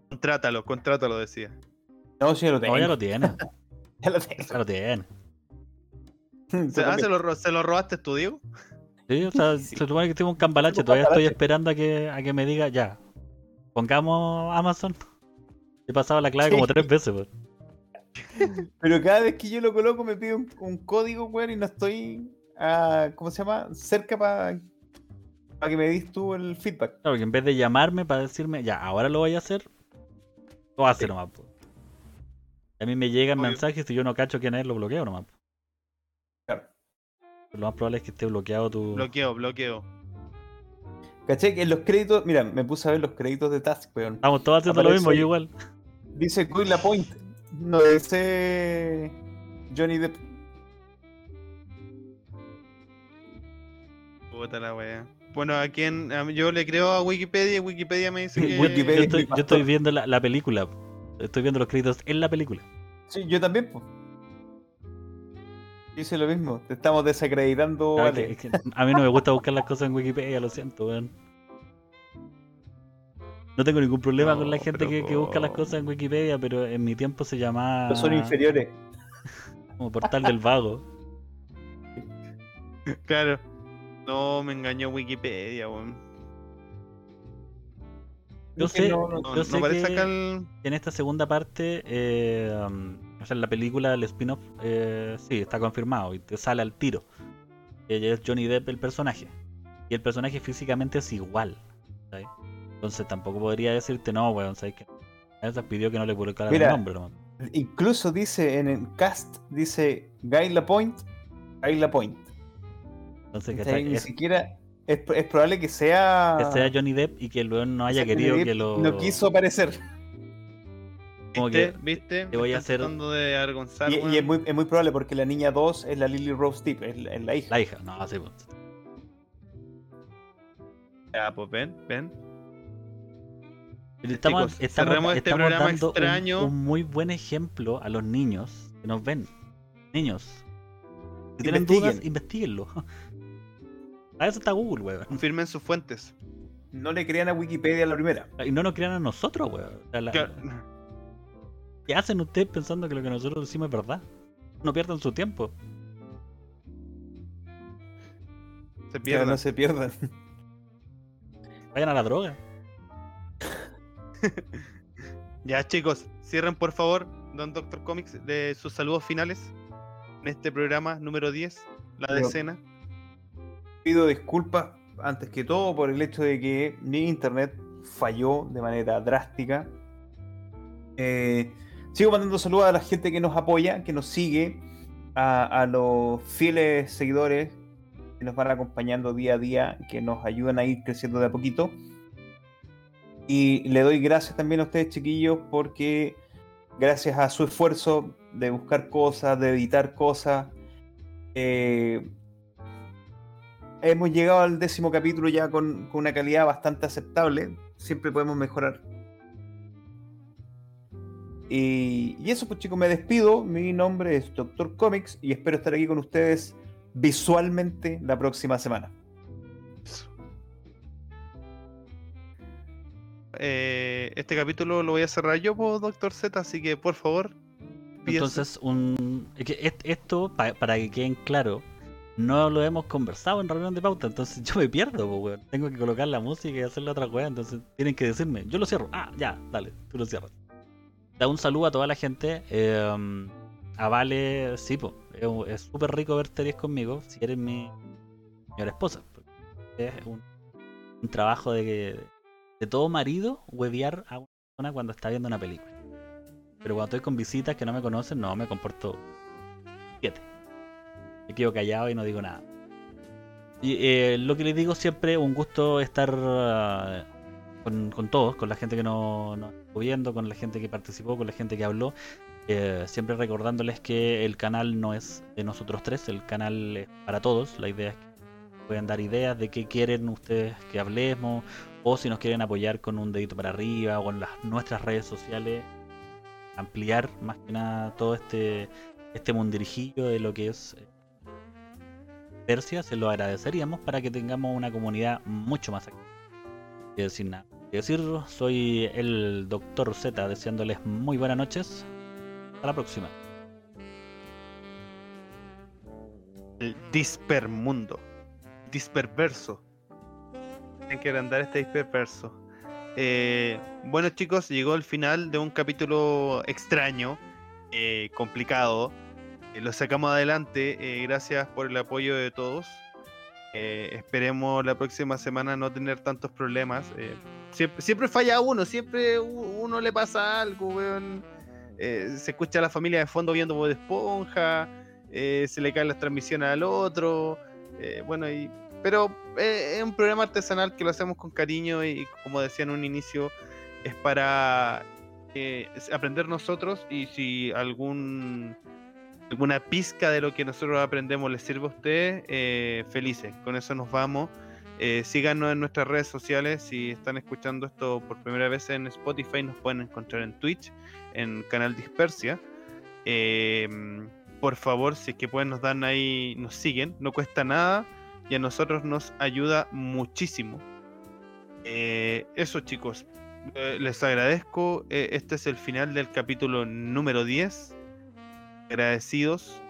contrátalo, contrátalo, decía. No, sí, ya lo tengo. No, ya lo tiene. Ya lo tengo. Ya lo tiene. Se- ah, ¿se lo, ro- se lo robaste tú, Diego? Sí, o sea, Sí. se supone que tengo un cambalache. Todavía estoy esperando a que, a que me diga ya. Pongamos Amazon. He pasado la clave Sí. como tres veces. pues. Pero cada vez que yo lo coloco me pide un, un código, weón, y no estoy, ah, ¿cómo se llama? Cerca para que me dis tú el feedback. Claro, que en vez de llamarme para decirme ya, ahora lo voy a hacer, lo hace Sí. nomás. A mí me llegan Obvio. mensajes y yo no cacho quién es, lo bloqueo nomás. Lo más probable es que esté bloqueado tu. Bloqueo, bloqueo. ¿Cachai? Que en los créditos, mira, me puse a ver los créditos de Task, weón. Estamos todos haciendo lo mismo, yo igual. Dice Coy Point. No dice Johnny Depp. Puta la wea. Bueno, a quien yo le creo a Wikipedia y Wikipedia me dice que. Wikipedia. Yo estoy, yo estoy viendo la, la película. Estoy viendo los créditos en la película. Sí, yo también, pues. Dice lo mismo. Te estamos desacreditando, Ah, vale. que- que a mí no me gusta buscar las cosas en Wikipedia, lo siento, weón. No tengo ningún problema con la gente que, que busca las cosas en Wikipedia, pero en mi tiempo se llamaba No son inferiores. como portal del vago. Claro. No, me engañó Wikipedia, weón. Yo sé, no, no- Yo no sé parece que- acá el. En esta segunda parte, eh, um, o sea, en la película, el spin-off, eh, sí, está confirmado y te sale al tiro. Que es Johnny Depp el personaje. Y el personaje físicamente es igual. ¿sabes? Entonces tampoco podría decirte, no, weón, ¿sabes qué? Esa pidió que no le colocara el nombre, nomás. Incluso dice en el cast, dice Guy Lapointe, Guy Lapointe. Entonces, ¿Cachai? ¿cachai? Ni Es- siquiera. Es, es probable que sea. que sea Johnny Depp y que luego no haya querido que lo. No quiso aparecer. Como ¿Viste? que ¿Viste? te voy a hacer- tratando de avergonzar, Y, es, muy, es muy probable porque la niña 2 es la Lily Rose Depp, es la, es la hija. La hija, no, sí, pues. Ya, pues ven, ven. Estamos, Chicos, estamos, este estamos dando un- extraño. Un, muy buen ejemplo a los niños que nos ven. Niños. Si tienen dudas, investiguenlo. A eso está Google, weón. Confirmen sus fuentes. No le crean a Wikipedia la primera. Y no nos crean a nosotros, weón. O sea, la- Claro. ¿Qué hacen ustedes pensando que lo que nosotros decimos es verdad? No pierdan su tiempo. Se Claro, pierden. no se pierdan. Vayan a la droga. Ya, chicos, cierren por favor, Don Doctor Comics, de sus saludos finales en este programa número 10, la Pero- decena. Pido disculpas antes que todo por el hecho de que mi internet falló de manera drástica. Eh, sigo mandando saludos a la gente que nos apoya, que nos sigue, a, los fieles seguidores que nos van acompañando día a día, que nos ayudan a ir creciendo de a poquito. Y le doy gracias también a ustedes, chiquillos, porque gracias a su esfuerzo de buscar cosas, de editar cosas, eh, hemos llegado al décimo capítulo ya con una calidad bastante aceptable. Siempre podemos mejorar. Y, y eso, pues chicos, me despido. Mi nombre es Doctor Comics y espero estar aquí con ustedes visualmente la próxima semana. Eh, este capítulo lo voy a cerrar yo, Doctor Z, así que por favor. Entonces, un, es que est- esto, pa- para que queden claro, no lo hemos conversado en reunión de pauta, entonces yo me pierdo, weón. Tengo que colocar la música y hacer la otra weá, entonces tienen que decirme, yo lo cierro. Ah, ya, dale, tú lo cierras. Da un saludo a toda la gente. eh, a Vale, sí, es- súper rico ver series conmigo, si eres mi señora esposa. Es un, trabajo de, de todo marido huevear a una persona cuando está viendo una película. Pero cuando estoy con visitas que no me conocen, no, me comporto 7. Me quedo callado y no digo nada. Y eh, lo que les digo siempre, un gusto estar ah, con, todos, con la gente que no viendo, con la gente que participó, con la gente que habló. Eh, siempre recordándoles que el canal no es de nosotros tres, el canal es para todos. La idea es que puedan dar ideas de qué quieren ustedes que hablemos, o si nos quieren apoyar con un dedito para arriba o en las, nuestras redes sociales ampliar más que nada todo este este mundirijillo de lo que es eh, Persia, se lo agradeceríamos para que tengamos una comunidad mucho más activa. Que decir nada. Decir, soy el Doctor Z deseándoles muy buenas noches. Hasta la próxima. El dispermundo. Disperverso. Tienen que agrandar este disperverso. Eh, bueno chicos, llegó el final de un capítulo extraño, eh, complicado. Eh, lo sacamos adelante. gracias por el apoyo de todos. Esperemos la próxima semana no tener tantos problemas. Siempre, siempre falla uno, siempre uno le pasa algo. Eh, se escucha a la familia de fondo viendo Bob Esponja eh, se le caen las transmisiones al otro, eh, bueno, y, pero es un programa artesanal que lo hacemos con cariño y como decía en un inicio, es para aprender nosotros y si algún alguna pizca de lo que nosotros aprendemos les sirve a ustedes, eh, felices, con eso nos vamos. Eh, síganos en nuestras redes sociales, si están escuchando esto por primera vez en Spotify, nos pueden encontrar en Twitch, en Canal Dispersia. Eh, por favor, si es que pueden nos dan ahí, nos siguen, no cuesta nada y a nosotros nos ayuda muchísimo. Eh, eso chicos, eh, les agradezco. este es el final del capítulo número 10. Agradecidos.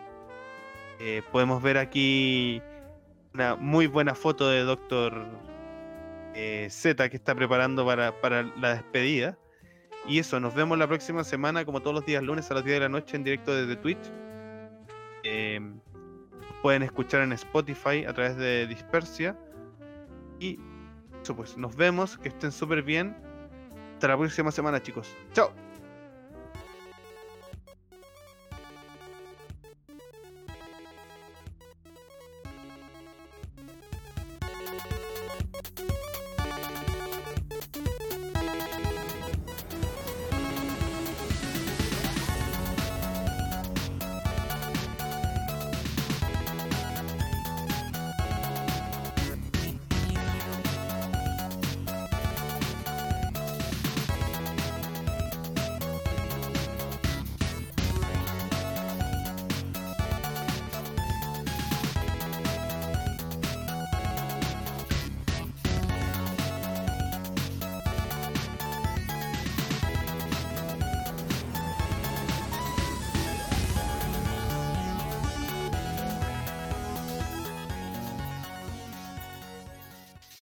Podemos ver aquí una muy buena foto de Doctor eh, Z que está preparando para, para la despedida. Y eso, nos vemos la próxima semana, como todos los días lunes a las 10 de la noche en directo desde Twitch. Eh, pueden escuchar en Spotify a través de Dispersia. Y eso pues, nos vemos, que estén súper bien. Hasta la próxima semana chicos. Chao.